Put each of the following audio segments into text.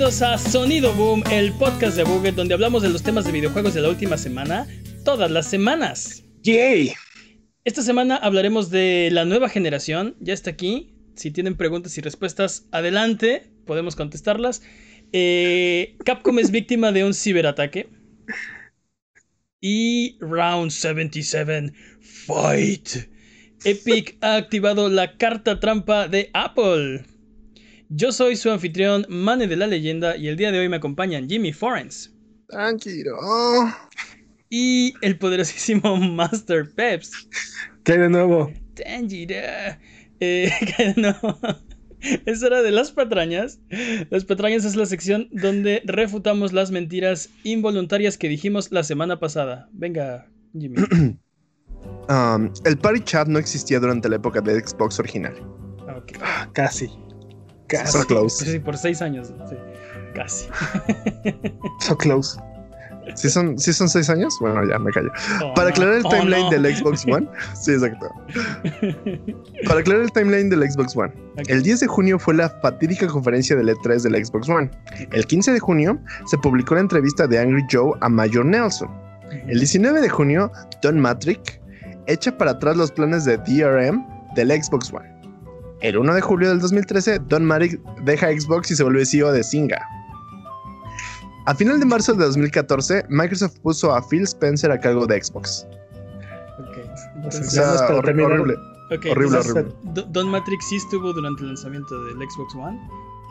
Bienvenidos a Sonido Boom, el podcast de Buget donde hablamos de los temas de videojuegos de la última semana, todas las semanas. ¡Yay! Esta semana hablaremos de la nueva generación, ya está aquí. Si tienen preguntas y respuestas, adelante, podemos contestarlas. Eh, Capcom es víctima de un ciberataque. Y Round 77, Fight. Epic ha activado la carta trampa de Apple. Yo soy su anfitrión, Mane de la Leyenda, y el día de hoy me acompañan Jimmy Forens. Tranquilo. Y el poderosísimo Master Peps. ¿Qué hay de nuevo? Tanjiro. Eh, ¿qué de nuevo? Es hora de las patrañas. Las patrañas es la sección donde refutamos las mentiras involuntarias que dijimos la semana pasada. Venga, Jimmy. Um, el party chat no existía durante la época de Xbox original. Ok. Casi. Casi. So close. Sí, por seis años. sí, casi. So close. ¿Sí son, ¿Sí son seis años? Bueno, ya me callo. Oh, Para aclarar el Oh, timeline no. del Xbox One. Sí, exacto. Para aclarar el timeline del Xbox One. El 10 de junio fue la fatídica conferencia del E3 del Xbox One. El 15 de junio se publicó la entrevista de Angry Joe a Major Nelson. El 19 de junio, Don Matrick echa para atrás los planes de DRM del Xbox One. El 1 de julio del 2013, Don Matrick deja Xbox y se vuelve CEO de Zynga. A final de marzo de 2014, Microsoft puso a Phil Spencer a cargo de Xbox. Ok. O Entonces, sea, Nada más para horri- terminar. horrible. horrible, entonces, horrible. Do- Don Matrix sí estuvo durante el lanzamiento del Xbox One,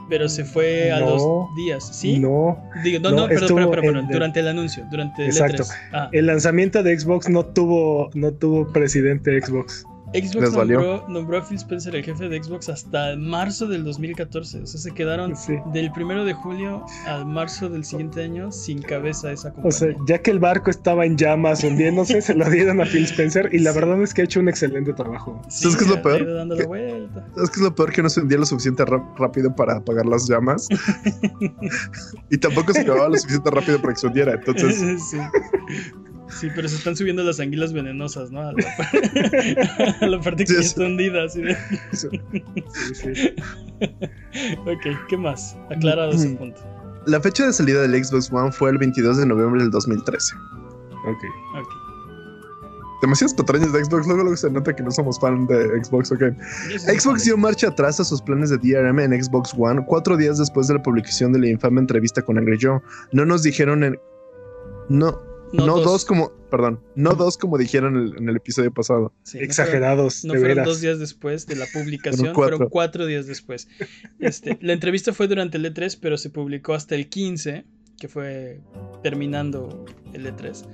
pero se fue a No. los días, ¿sí? No. Digo, no, No, no, perdón, el- durante el anuncio, durante el Exacto. E3. Ah, El lanzamiento de Xbox no tuvo, no tuvo presidente Xbox. Xbox nombró, nombró a Phil Spencer el jefe de Xbox hasta marzo del 2014. O sea, se quedaron Sí. del primero de julio al marzo del siguiente año sin cabeza esa compañía. O sea, ya que el barco estaba en llamas hundiéndose, se lo dieron a Phil Spencer y la verdad es que ha hecho un excelente trabajo. Sí, ¿sabes qué es lo ha peor? ido dando la Que- vuelta. Es que es lo peor que no se hundía lo suficiente rápido para apagar las llamas. y tampoco se acababa lo suficiente rápido para que se hundiera. Entonces, sí. Pero se están subiendo las anguilas venenosas, ¿no? A la, a la parte que Sí, ya sí. está hundida. Así de... Sí, sí. Ok, ¿qué más? Aclarado ese punto. la fecha de salida del Xbox One fue el 22 de noviembre del 2013. Ok. Ok. Demasiadas patrañas de Xbox, luego, luego se nota que no somos fan de Xbox, ok. Xbox dio marcha atrás a sus planes de DRM en Xbox One cuatro días después de la publicación de la infame entrevista con Angry Joe. No nos dijeron en... No, no, dos. como... Perdón, no dos como dijeron en el, en el episodio pasado. Sí, no fueron- Exagerados, No de fueron veras. dos días después de la publicación, Fueron cuatro. fueron cuatro días después. Este, la entrevista fue durante el E3, pero se publicó hasta el 15, que fue terminando el E3.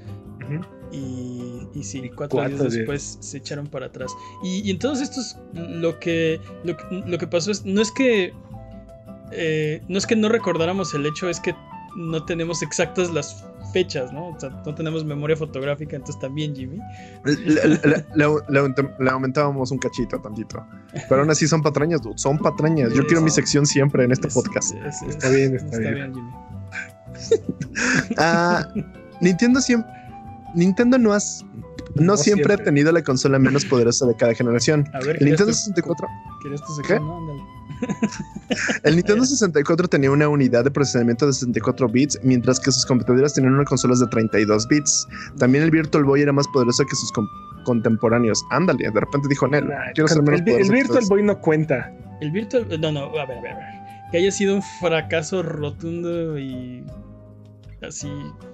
Ujú. Y, y sí, cuatro, Cuatro días días. después se echaron para atrás. Y, y en todos estos, lo que, lo, que- lo que pasó es, no es que, eh, no es que no recordáramos el hecho, es que no tenemos exactas las fechas, ¿no? O sea, no tenemos memoria fotográfica, entonces también, Jimmy. Le, aumentábamos un cachito tantito. Pero aún así son patrañas, dude. Son patrañas. Yo Sí, quiero mi sección siempre en este Es- podcast. es- Está bien, está bien. Jimmy. Ah, Nintendo siempre. Nintendo no has. No, No siempre, ha tenido la consola menos poderosa de cada generación. A ver, El ¿quieres Nintendo tu- 64. ¿Quieres tu sección? No, ándale. El Nintendo 64 tenía una unidad de procesamiento de 64 bits, mientras que sus competidores tenían unas consolas de 32 bits. También el Virtual Boy era más poderoso que sus contemporáneos. Ándale, de repente dijo Nel, Nah, quiero ser el, menos el poderoso. que Virtual ustedes". Boy no cuenta. El Virtual. No, no, a ver, a ver, a ver. Que haya sido un fracaso rotundo y. Así,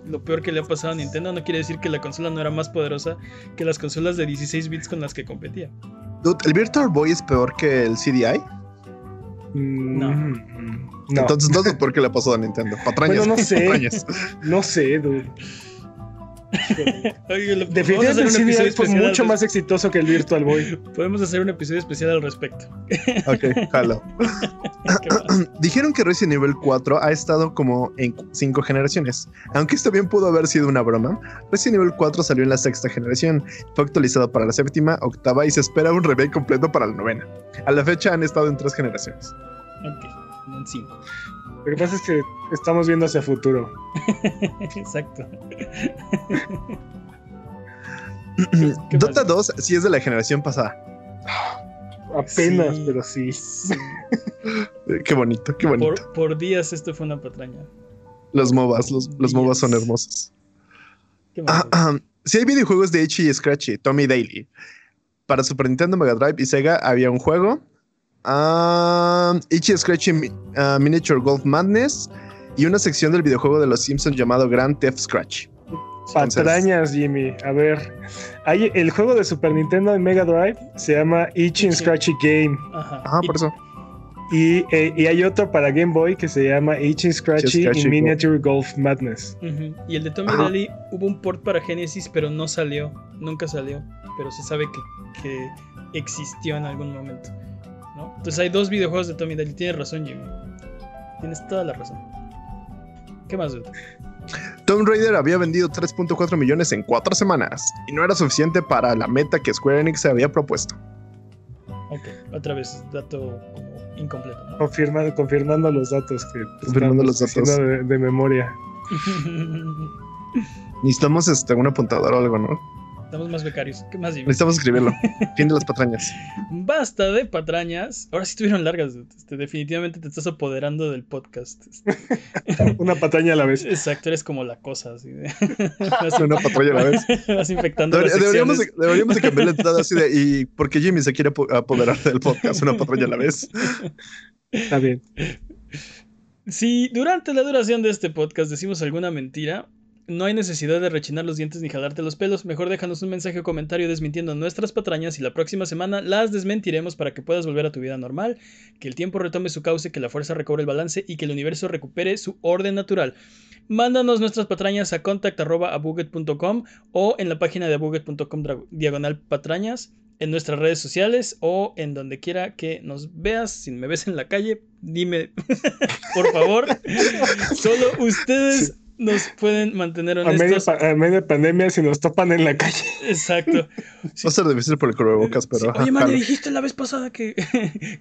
lo peor que le ha pasado a Nintendo no quiere decir que la consola no era más poderosa que las consolas de 16 bits con las que competía. Dude, ¿El Virtual Boy es peor que el CDI? Mm, No. No. Entonces no sé por qué le pasó a Nintendo. Patrañas. Bueno, no sé. patrañas. no sé, dude. Oye, lo- vamos a Definitivamente el fue especial mucho más exitoso que el Virtual Boy. Podemos hacer un episodio especial al respecto. Ok, jalo. Dijeron que Resident Evil 4 ha estado como en cinco generaciones. Aunque esto bien pudo haber sido una broma, Resident Evil 4 salió en la sexta generación, fue actualizado para la séptima, octava y se espera un remake completo para la novena. A la fecha han estado en tres generaciones. Ok, no en 5. Lo que pasa es que estamos viendo hacia futuro. Exacto. ¿Qué Dota más? 2 sí es de la generación pasada. Apenas, Sí. pero sí. Sí. Qué bonito, qué bonito. Por, por días esto fue una patraña. Los MOBAs, los, los MOBAs son hermosos. ¿Qué Ah, ah, sí hay videojuegos de Itchy y Scratchy, Tommy Daily. Para Super Nintendo, Mega Drive y Sega había un juego. Ah, Itchy y Scratchy ah, Miniature Golf Madness y una sección del videojuego de los Simpsons llamado Grand Theft Scratch. Entonces- Patrañas, Jimmy. A ver. Hay el juego de Super Nintendo en Mega Drive se llama Itchy. Scratchy Game. Ajá. Ajá, por eso. Y, eh, y hay otro para Game Boy que se llama Itchy Scratchy, Scratchy y Miniature Golf Madness. Y el de Tommy Ajá. Daly hubo un port para Genesis, pero no salió. Nunca salió. Pero se sabe que, que existió en algún momento. ¿No? Entonces hay dos videojuegos de Tommy Daly. Tienes razón, Jimmy. Tienes toda la razón. ¿Qué más, dude? Tomb Raider había vendido 3.4 millones en cuatro semanas y no era suficiente para la meta que Square Enix se había propuesto. Ok, otra vez, dato como incompleto. ¿no? Confirmando, confirmando los datos que Confirmando los datos. de memoria. Necesitamos este, un apuntador o algo, ¿no? Estamos más becarios. ¿Qué más, Jimmy? Necesitamos escribirlo. fin de las patrañas. Basta de patrañas. Ahora sí estuvieron largas. Este, definitivamente te estás apoderando del podcast. Este, Una patraña a la vez. Exacto, eres como la cosa. Así de... Una patrulla a la vez. Vas infectando Deber- las deberíamos, de, deberíamos de cambiar la entrada así de y porque Jimmy se quiere apo- apoderar del podcast una patrulla a la vez. Está bien. Si durante la duración de este podcast decimos alguna mentira, no hay necesidad de rechinar los dientes ni jalarte los pelos. Mejor déjanos un mensaje o comentario desmintiendo nuestras patrañas y la próxima semana las desmentiremos para que puedas volver a tu vida normal, que el tiempo retome su cauce, que la fuerza recobre el balance y que el universo recupere su orden natural. Mándanos nuestras patrañas a contact.abuget.com o en la página de abuget.com diagonal patrañas, en nuestras redes sociales o en donde quiera que nos veas. Si me ves en la calle, dime, por favor. Solo ustedes nos pueden mantener A media, honestos. a media pandemia, si nos topan en la calle. Exacto. Va a ser difícil por el cubrebocas, pero. Sí, ajá, Oye, le dijiste la vez pasada que,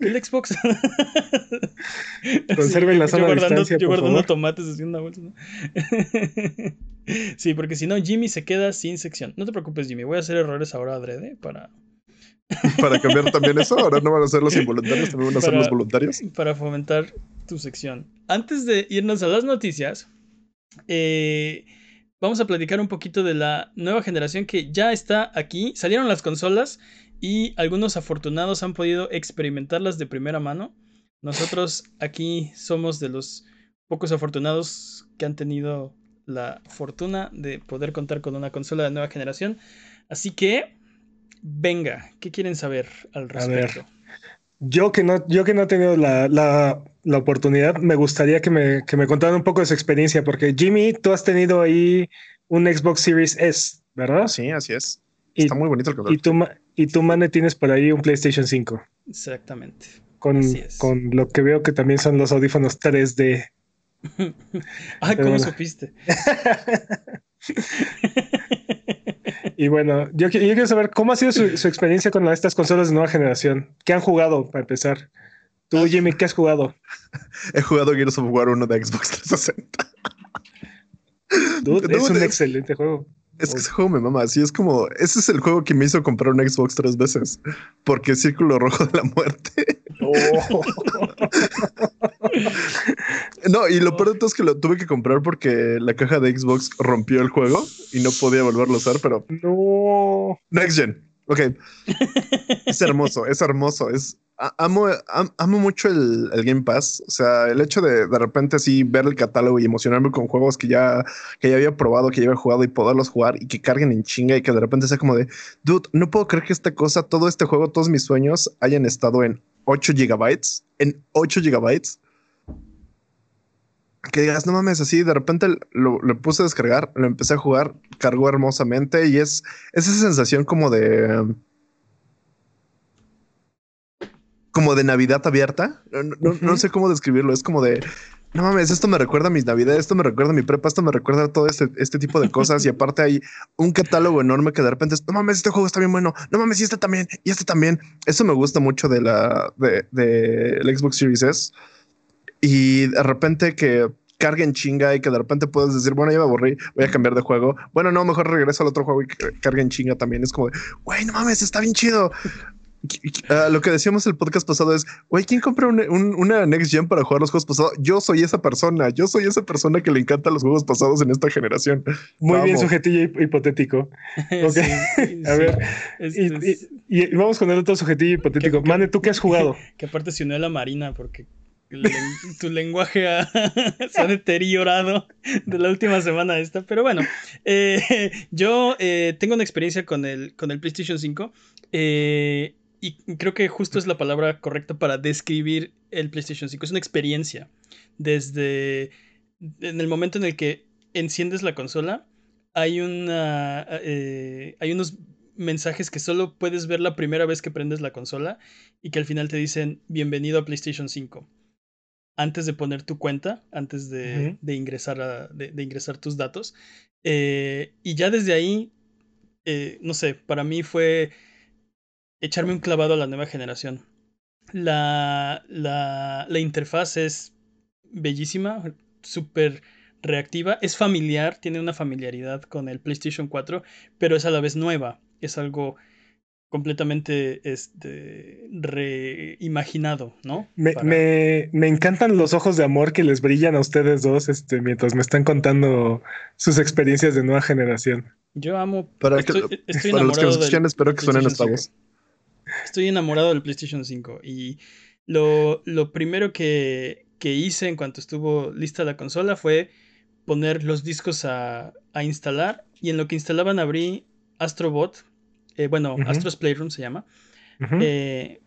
que el Xbox. Conserven la yo sana guardando, distancia, yo por guardando favor. tomates así en una bolsa. ¿no? sí, porque si no, Jimmy se queda sin sección. No te preocupes, Jimmy. Voy a hacer errores ahora adrede para, Para cambiar también eso, ahora no van a ser los involuntarios, también van a ser Para- los voluntarios. para fomentar tu sección. Antes de irnos a las noticias, eh, vamos a platicar un poquito de la nueva generación que ya está aquí. Salieron las consolas y algunos afortunados han podido experimentarlas de primera mano. Nosotros aquí somos de los pocos afortunados que han tenido la fortuna de poder contar con una consola de nueva generación. Así que, venga, ¿qué quieren saber al A ver. Yo que no, yo que no he tenido la, la- la oportunidad, me gustaría que me, que me contaran un poco de su experiencia, porque Jimmy, tú has tenido ahí un Xbox Series S, ¿verdad? Sí, así es. Y, Está muy bonito el y control. tú, Ma- y tú, Mane, tienes por ahí un PlayStation 5, Exactamente. con, Así es. con lo que veo que también son los audífonos 3D. Ay, Pero ¿cómo bueno. supiste? Y bueno, yo, qui- yo quiero saber cómo ha sido su, su experiencia con estas consolas de nueva generación. ¿Qué han jugado para empezar? Tú, Jimmy, ¿qué has jugado? He jugado Gears of War 1 de Xbox 360. Dude, es un excelente juego. Es que ese juego me mama. Así es como. Ese es el juego que me hizo comprar un Xbox tres veces. Porque Círculo Rojo de la Muerte. Oh. No, y lo peor de todo es que lo tuve que comprar porque la caja de Xbox rompió el juego y no podía volverlo a usar, pero no. Next Gen. Ok. es hermoso, es hermoso. Es, amo, am- amo mucho el, el Game Pass. O sea, el hecho de de repente así ver el catálogo y emocionarme con juegos que ya, que ya había probado, que ya había jugado y poderlos jugar y que carguen en chinga y que de repente sea como de, dude, no puedo creer que esta cosa, todo este juego, todos mis sueños hayan estado en 8 gigabytes. En 8 gigabytes. Que digas, no mames, así de repente lo, puse a descargar, lo empecé a jugar, cargó hermosamente y es esa sensación como de. Como de Navidad abierta. No, no- no- no Ujú. sé cómo describirlo. Es como de. No mames, esto me recuerda a mis navidades, esto me recuerda a mi prepa, esto me recuerda a todo este, este tipo de cosas. y aparte hay un catálogo enorme que de repente es, no mames, este juego está bien bueno, no mames, y este también, y este también. Eso me gusta mucho de la de, de el Xbox Series S. Y de repente que cargue en chinga y que de repente puedas decir, bueno, ya me aburrí, voy a cambiar de juego. Bueno, no, mejor regreso al otro juego y que cargue en chinga también. Es como güey, no mames, está bien chido. Ah, lo que decíamos el podcast pasado es, güey, ¿quién compra una Next Gen para jugar los juegos pasados? Yo soy esa persona, yo soy esa persona que le encanta los juegos pasados en esta generación. Muy bien, sujetillo hipotético. a ver, y, vamos con el otro sujetillo hipotético. Mane, ¿tú qué has jugado? Que, aparte se unió a la Marina porque tu lenguaje se ha deteriorado de la última semana esta. Pero bueno, eh, yo eh, tengo una experiencia con el, con el PlayStation 5 eh, y creo que justo es la palabra correcta para describir el PlayStation 5. Es una experiencia. Desde en el momento en el que enciendes la consola, hay, una, hay unos mensajes que solo puedes ver la primera vez que prendes la consola y que al final te dicen bienvenido a PlayStation 5 antes de poner tu cuenta, antes de, ingresar, de, ingresar tus datos. Eh, y ya desde ahí, eh, no sé, para mí fue echarme un clavado a la nueva generación. La, la, la interfaz es bellísima, súper reactiva, es familiar, tiene una familiaridad con el PlayStation 4, pero es a la vez nueva, es algo completamente este, reimaginado, ¿no? Me, me, encantan los ojos de amor que les brillan a ustedes dos este, mientras me están contando sus experiencias de nueva generación. Yo amo. Para, estoy, para los que nos escuchan, espero que suenen esta voz. Estoy enamorado del PlayStation 5 y lo, lo primero que, que, hice en cuanto estuvo lista la consola fue poner los discos a, a instalar y en lo que instalaban abrí Astrobot, eh, bueno, Astros Playroom se llama, eh,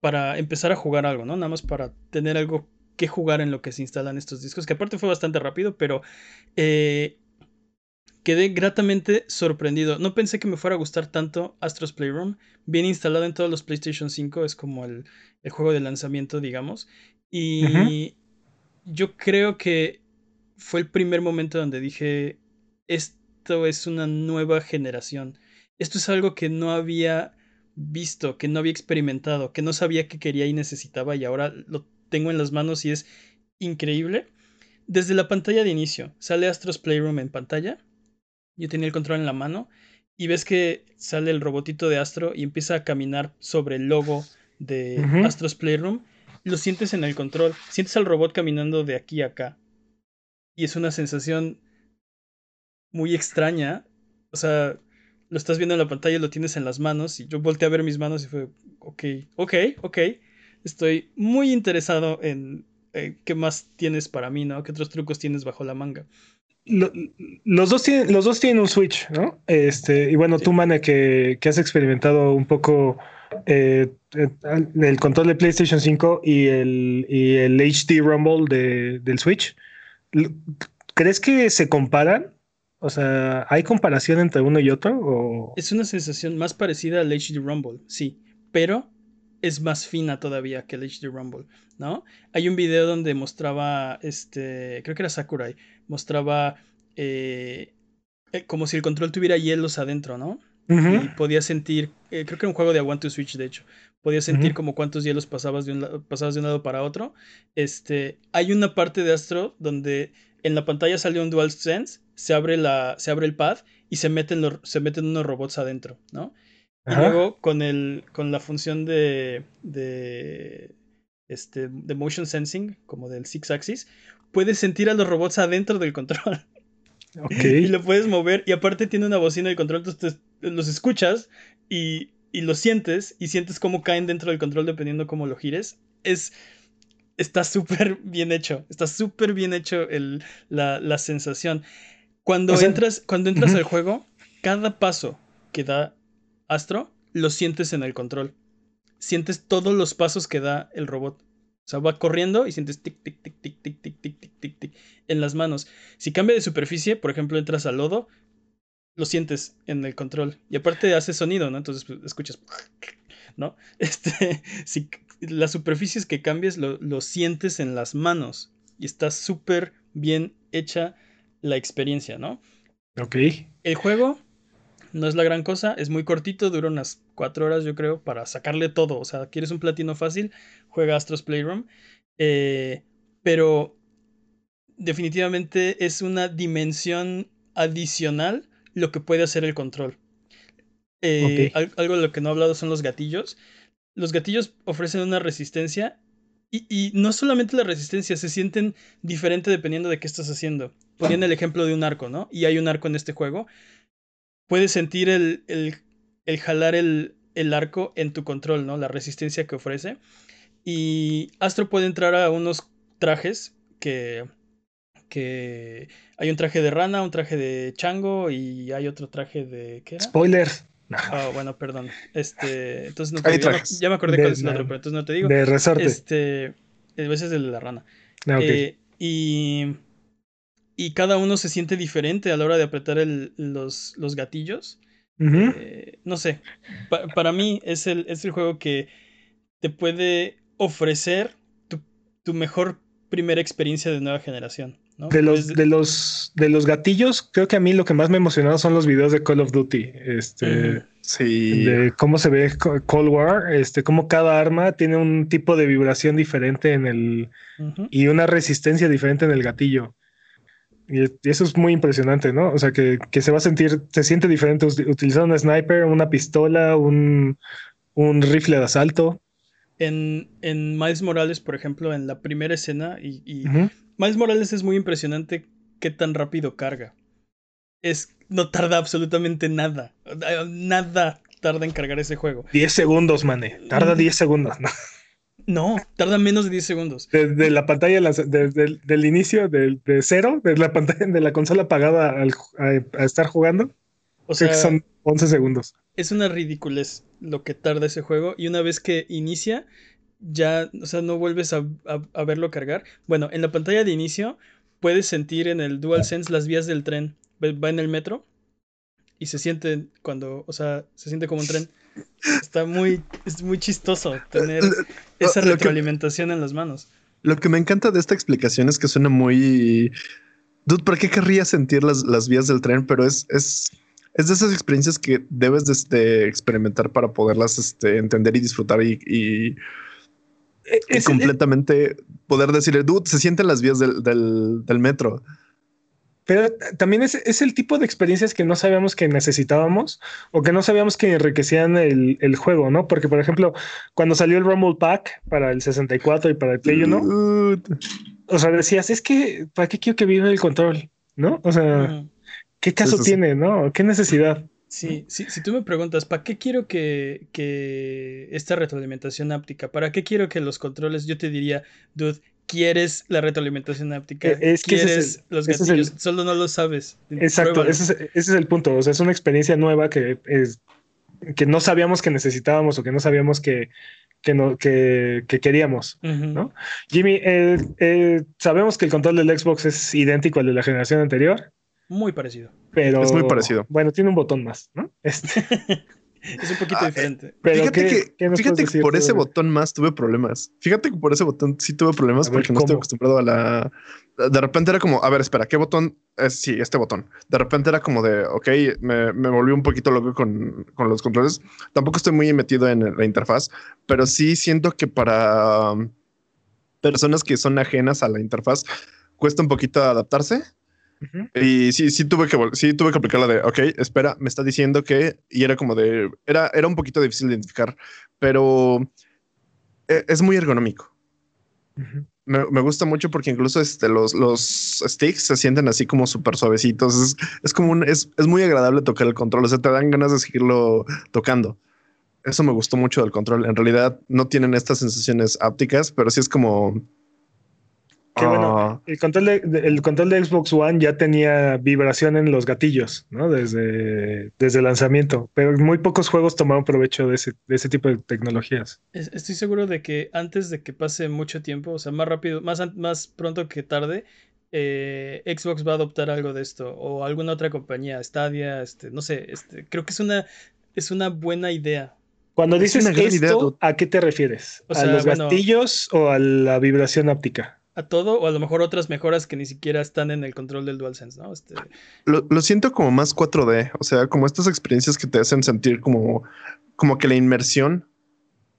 para empezar a jugar algo, ¿no? Nada más para tener algo que jugar en lo que se instalan estos discos, que aparte fue bastante rápido, pero eh, quedé gratamente sorprendido. No pensé que me fuera a gustar tanto Astros Playroom, bien instalado en todos los PlayStation 5, es como el, el juego de lanzamiento, digamos, y yo creo que fue el primer momento donde dije, esto es una nueva generación esto es algo que no había visto, que no había experimentado, que no sabía que quería y necesitaba y ahora lo tengo en las manos y es increíble. Desde la pantalla de inicio, sale Astros Playroom en pantalla. Yo tenía el control en la mano y ves que sale el robotito de Astro y empieza a caminar sobre el logo de Astros Playroom. Lo sientes en el control, sientes al robot caminando de aquí a acá. Y es una sensación muy extraña. O sea, lo estás viendo en la pantalla, lo tienes en las manos y yo volteé a ver mis manos y fue, ok, ok, ok. Estoy muy interesado en eh, qué más tienes para mí, ¿no? ¿Qué otros trucos tienes bajo la manga? Los, dos tienen, los dos tienen un Switch, ¿no? Este, y bueno, tú, Mane, que, que, has experimentado un poco eh, eh, el control de PlayStation 5 y el, y el HD Rumble de, del Switch, ¿crees que se comparan? O sea, ¿hay comparación entre uno y otro? Es una sensación más parecida al HD Rumble, sí, pero es más fina todavía que el HD Rumble, ¿no? Hay un video donde mostraba, este, creo que era Sakurai, mostraba eh, eh, como si el control tuviera hielos adentro, ¿no? Y podía sentir, eh, creo que era un juego de One to Switch, de hecho, podía sentir como cuántos hielos pasabas de, un pasabas de un lado para otro. Este, hay una parte de Astro donde en la pantalla salió un DualSense, se abre, la, se abre el pad y se meten, se meten unos robots adentro, ¿no? Y luego con, el, con la función de, de, este, de motion sensing, como del six axis, puedes sentir a los robots adentro del control. y lo puedes mover. Y aparte tiene una bocina de control, entonces los escuchas y, y los sientes y sientes cómo caen dentro del control dependiendo cómo lo gires. Es está súper bien hecho. Está súper bien hecho el, la, la, sensación. Cuando entras, cuando entras al juego, cada paso que da Astro lo sientes en el control. Sientes todos los pasos que da el robot. O sea, va corriendo y sientes tic, tic, tic, tic, tic, tic, tic, tic, tic, tic en las manos. Si cambia de superficie, por ejemplo, entras al lodo, lo sientes en el control. Y aparte hace sonido, ¿no? Entonces pues, escuchas, ¿no? Este, si las superficies que cambies lo, sientes en las manos y está súper bien hecha la experiencia, ¿no? Ok. El juego no es la gran cosa, es muy cortito, dura unas cuatro horas yo creo para sacarle todo. O sea, quieres un platino fácil, juega Astros Playroom. Eh, pero definitivamente es una dimensión adicional lo que puede hacer el control Eh, algo de lo que no he hablado son los gatillos. Los gatillos ofrecen una resistencia y, y, no solamente la resistencia, se sienten diferente dependiendo de qué estás haciendo. Ponían el ejemplo de un arco, ¿no? Y hay un arco en este juego. Puedes sentir el, el, el jalar el, el arco en tu control, ¿no? La resistencia que ofrece. Y Astro puede entrar a unos trajes que, que hay un traje de rana, un traje de chango y hay otro traje de ¿qué era? Spoilers. Ah, bueno, perdón. Este, entonces no te digo, ya, me, acordé cuál es el otro, pero entonces no te digo. De resorte. Este, a veces de la rana. Ah, eh, y, y cada uno se siente diferente a la hora de apretar el, los, los gatillos. Eh, no sé, para mí es el, es el juego que te puede ofrecer tu, tu mejor primera experiencia de nueva generación. De los, de los de los gatillos, creo que a mí lo que más me emocionado son los videos de Call of Duty. Este sí. de cómo se ve Cold War, este, cómo cada arma tiene un tipo de vibración diferente en el y una resistencia diferente en el gatillo. Y, eso es muy impresionante, ¿no? O sea, que, se va a sentir, se siente diferente utilizar un sniper, una pistola, un, un rifle de asalto. En, en Miles Morales, por ejemplo, en la primera escena, y, Miles Morales es muy impresionante qué tan rápido carga. Es, no tarda absolutamente nada. Nada tarda en cargar ese juego. 10 segundos, mané. Tarda 10 segundos. ¿no? No, tarda menos de 10 segundos. Desde la pantalla, desde el inicio, de, cero, de la pantalla de la consola apagada a, estar jugando. O sea, son 11 segundos. Es una ridiculez lo que tarda ese juego. Y una vez que inicia, ya, o sea, no vuelves a, verlo cargar. Bueno, en la pantalla de inicio puedes sentir en el DualSense las vías del tren. Va en el metro y se siente cuando, o sea, se siente como un tren. Está muy, es muy chistoso tener esa retroalimentación en las manos. Lo que me encanta de esta explicación es que suena muy... Dude, ¿para qué querría sentir las, las vías del tren? Pero es, es, es de esas experiencias que debes de, este, experimentar para poderlas este, entender y disfrutar y e, es completamente poder decirle, dude, se sienten las vías del, del, metro. Pero también es, es, el tipo de experiencias que no sabíamos que necesitábamos o que no sabíamos que enriquecían el, el juego, ¿no? Porque, por ejemplo, cuando salió el Rumble Pack para el 64 y para el Play 1, o sea, decías, es que, ¿para qué quiero que viva el control? ¿No? O sea, ¿qué caso tiene, no? ¿Qué necesidad? Sí, sí, si tú me preguntas, ¿para qué quiero que, que esta retroalimentación áptica? ¿Para qué quiero que los controles? Yo te diría, dude, ¿quieres la retroalimentación áptica? E, es que ¿Quieres los gatillos? Solo no lo sabes. Exacto, ese es, ese es, el punto. O sea, es una experiencia nueva que, es, que no sabíamos que necesitábamos o que no sabíamos que, que, no, que, que queríamos. ¿no? Jimmy, eh, eh, sabemos que el control del Xbox es idéntico al de la generación anterior. Muy parecido. Pero, es muy parecido. Bueno, tiene un botón más, ¿no? Este. es un poquito ah, diferente. Pero fíjate que, fíjate que por ese botón más tuve problemas. Fíjate que por ese botón sí tuve problemas porque no estoy acostumbrado a la. De repente era como, a ver, espera, ¿qué botón? Es, sí, este botón. De repente era como de, ok, me, me volví un poquito loco con, con, los controles. Tampoco estoy muy metido en la interfaz, pero sí siento que para um, personas que son ajenas a la interfaz cuesta un poquito adaptarse. Y sí, sí tuve que sí tuve que aplicar la de, ok, espera, me está diciendo que, y era como de, era, era un poquito difícil de identificar, pero e, es muy ergonómico. me, gusta mucho porque incluso este, los, los sticks se sienten así como súper suavecitos. Es, es como un, es, es, muy agradable tocar el control. O sea, te dan ganas de seguirlo tocando. Eso me gustó mucho del control. En realidad no tienen estas sensaciones ápticas, pero sí es como que bueno, ah. el control, de, el control de Xbox One ya tenía vibración en los gatillos, ¿no? Desde, desde el lanzamiento, pero muy pocos juegos tomaron provecho de ese, de ese tipo de tecnologías. Estoy seguro de que antes de que pase mucho tiempo, o sea, más rápido, más, más pronto que tarde, eh, Xbox va a adoptar algo de esto o alguna otra compañía, Stadia, este, no sé, este, creo que es una, es una buena idea. Cuando dices esto, ¿a qué te refieres? ¿A los gatillos o a la vibración óptica? A todo, o a lo mejor otras mejoras que ni siquiera están en el control del DualSense, ¿no? Este... Lo, lo, siento como más 4D, o sea, como estas experiencias que te hacen sentir como, como que la inmersión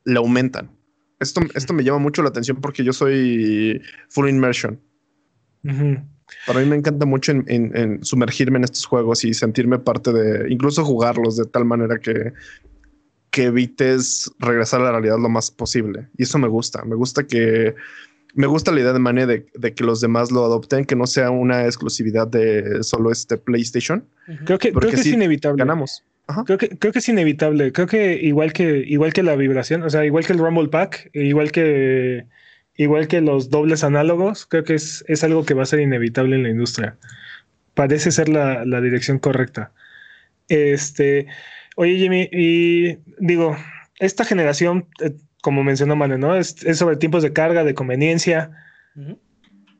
la aumentan. Esto, esto me llama mucho la atención porque yo soy full immersion. Para mí me encanta mucho en, sumergirme en estos juegos y sentirme parte de, incluso jugarlos de tal manera que, que evites regresar a la realidad lo más posible. Y eso me gusta. Me gusta que me gusta la idea de Mane de, que los demás lo adopten, que no sea una exclusividad de solo este PlayStation. Creo que, creo que es inevitable. Ganamos. Creo que, creo que es inevitable. Creo que igual que, igual que la vibración, o sea, igual que el Rumble Pack, igual que, igual que los dobles análogos, creo que es, es algo que va a ser inevitable en la industria. Parece ser la, la dirección correcta. Este, oye, Jimmy, y digo, esta generación, eh, como mencionó Mane, ¿no? Es, es, sobre tiempos de carga, de conveniencia.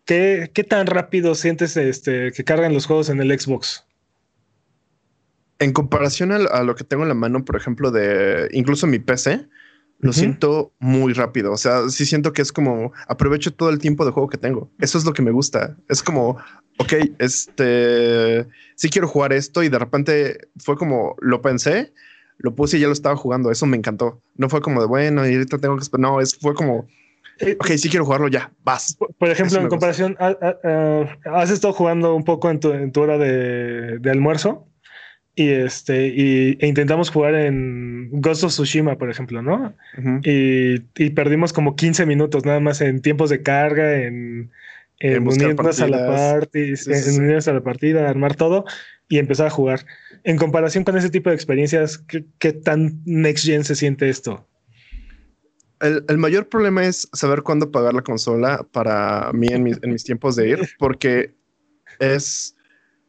¿Qué, ¿Qué, tan rápido sientes este, que cargan los juegos en el Xbox? en comparación a, lo que tengo en la mano, por ejemplo, de incluso mi PC, lo siento muy rápido. O sea, sí siento que es como aprovecho todo el tiempo de juego que tengo. Eso es lo que me gusta. Es como, ok, este sí quiero jugar esto y de repente fue como lo pensé, lo puse y ya lo estaba jugando. Eso me encantó. No fue como de bueno, y ahorita tengo que esperar. No, es, fue como, eh, ok, sí quiero jugarlo ya, vas. Por ejemplo, en comparación, ¿has estado jugando un poco en tu, en tu hora de, de almuerzo? y este y, e intentamos jugar en Ghost of Tsushima, por ejemplo, ¿no? y, perdimos como 15 minutos nada más en tiempos de carga, en, unirnos a la partida, en unirnos a la partida, armar todo y empezar a jugar. En comparación con ese tipo de experiencias, ¿qué, tan next gen se siente esto? El, el, mayor problema es saber cuándo pagar la consola para mí en mis, en mis tiempos de ir, porque es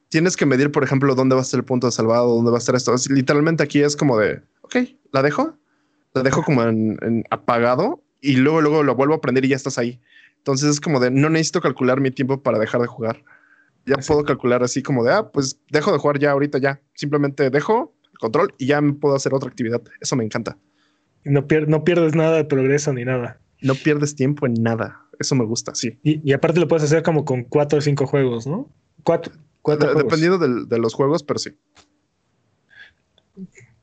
tienes que medir, por ejemplo, dónde va a estar el punto de salvado, dónde va a estar esto. literalmente aquí es como de, ok, la dejo, la dejo como en, apagado y luego, luego lo vuelvo a prender y ya estás ahí. Entonces es como de, no necesito calcular mi tiempo para dejar de jugar. Ya puedo calcular así como de, ah, pues dejo de jugar ya ahorita ya. Simplemente dejo el control y ya me puedo hacer otra actividad. Eso me encanta. Y no, no pierdes nada de progreso ni nada. No pierdes tiempo en nada. Eso me gusta, sí. Y, y aparte lo puedes hacer como con cuatro o cinco juegos, ¿no? Cuatro, dependiendo de, los juegos, pero sí.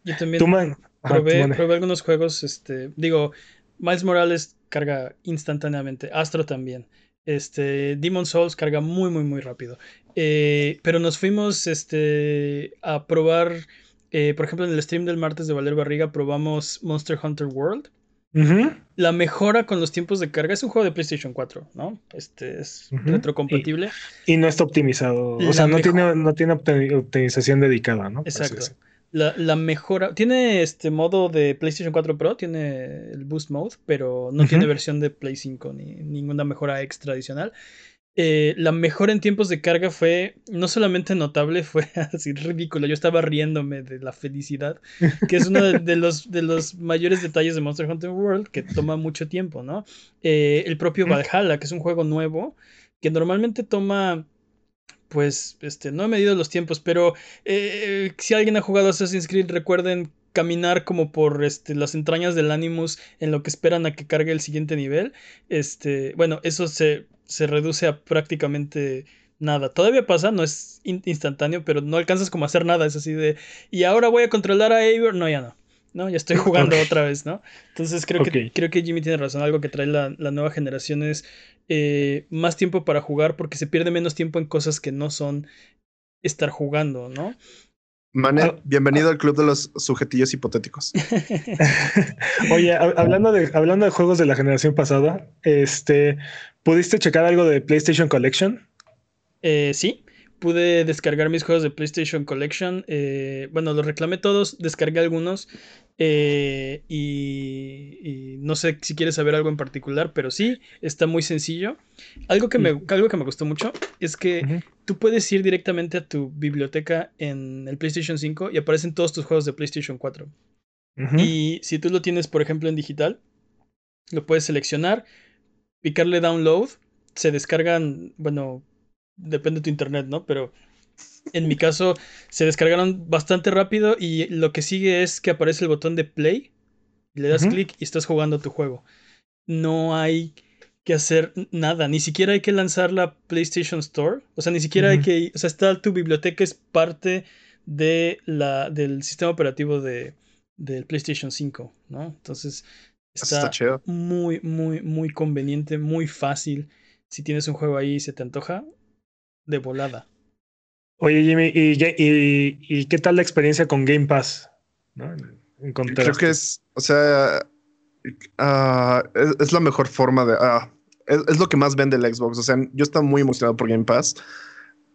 Yo también probé, algunos juegos, este, digo, Miles Morales carga instantáneamente, Astro también. Este, Demon Souls carga muy, muy, muy rápido. Eh, pero nos fuimos este, a probar, eh, por ejemplo, en el stream del martes de Valer Barriga, probamos Monster Hunter World. La mejora con los tiempos de carga es un juego de PlayStation 4, ¿no? Este es retrocompatible. Y, no está optimizado. o sea, no tiene, no tiene optimización dedicada, ¿no? Exacto. La, mejora. Tiene este modo de PlayStation 4 Pro, tiene el Boost Mode, pero no tiene versión de Play 5 ni ninguna mejora extra adicional. Eh, la mejora en tiempos de carga fue no solamente notable, fue así ridícula. Yo estaba riéndome de la felicidad, que es uno de, los, de los mayores detalles de Monster Hunter World, que toma mucho tiempo, ¿no? Eh, el propio Valhalla, que es un juego nuevo, que normalmente toma pues, este, no he medido los tiempos, pero eh, si alguien ha jugado Assassin's Creed, recuerden caminar como por este, las entrañas del Animus en lo que esperan a que cargue el siguiente nivel. Este, bueno, eso se se reduce a prácticamente nada. Todavía pasa, no es instantáneo, pero no alcanzas como a hacer nada. Es así de, y ahora voy a controlar a Eivor. No, ya no. No, ya estoy jugando otra vez, ¿no? Entonces creo, que, creo que Jimmy tiene razón. Algo que trae la, nueva generación es eh, más tiempo para jugar porque se pierde menos tiempo en cosas que no son estar jugando, ¿no? Mane, ah, bienvenido al club de los sujetillos hipotéticos. Oye, hablando de, hablando de juegos de la generación pasada, este, ¿pudiste checar algo de PlayStation Collection? Eh, sí, pude descargar mis juegos de PlayStation Collection. Eh, bueno, los reclamé todos, descargué algunos. Eh, y, no sé si quieres saber algo en particular, pero sí, está muy sencillo. Algo que me, algo que me gustó mucho es que tú puedes ir directamente a tu biblioteca en el PlayStation 5 y aparecen todos tus juegos de PlayStation 4. Y si tú lo tienes, por ejemplo, en digital, lo puedes seleccionar, picarle download, se descargan, bueno, depende de tu internet, ¿no? Pero en mi caso se descargaron bastante rápido y lo que sigue es que aparece el botón de play, le das clic y estás jugando tu juego. No hay que hacer nada, ni siquiera hay que lanzar la PlayStation Store, o sea, ni siquiera hay que, o sea, está tu biblioteca es parte de la del sistema operativo de del PlayStation 5, ¿no? Entonces está, está muy muy muy conveniente, muy fácil. Si tienes un juego ahí y se te antoja, de volada. Oye, Jimmy, ¿y, qué tal la experiencia con Game Pass? Creo que es, o sea, ah, es, la mejor forma de... Ah, es, lo que más vende el Xbox. O sea, yo estaba muy emocionado por Game Pass.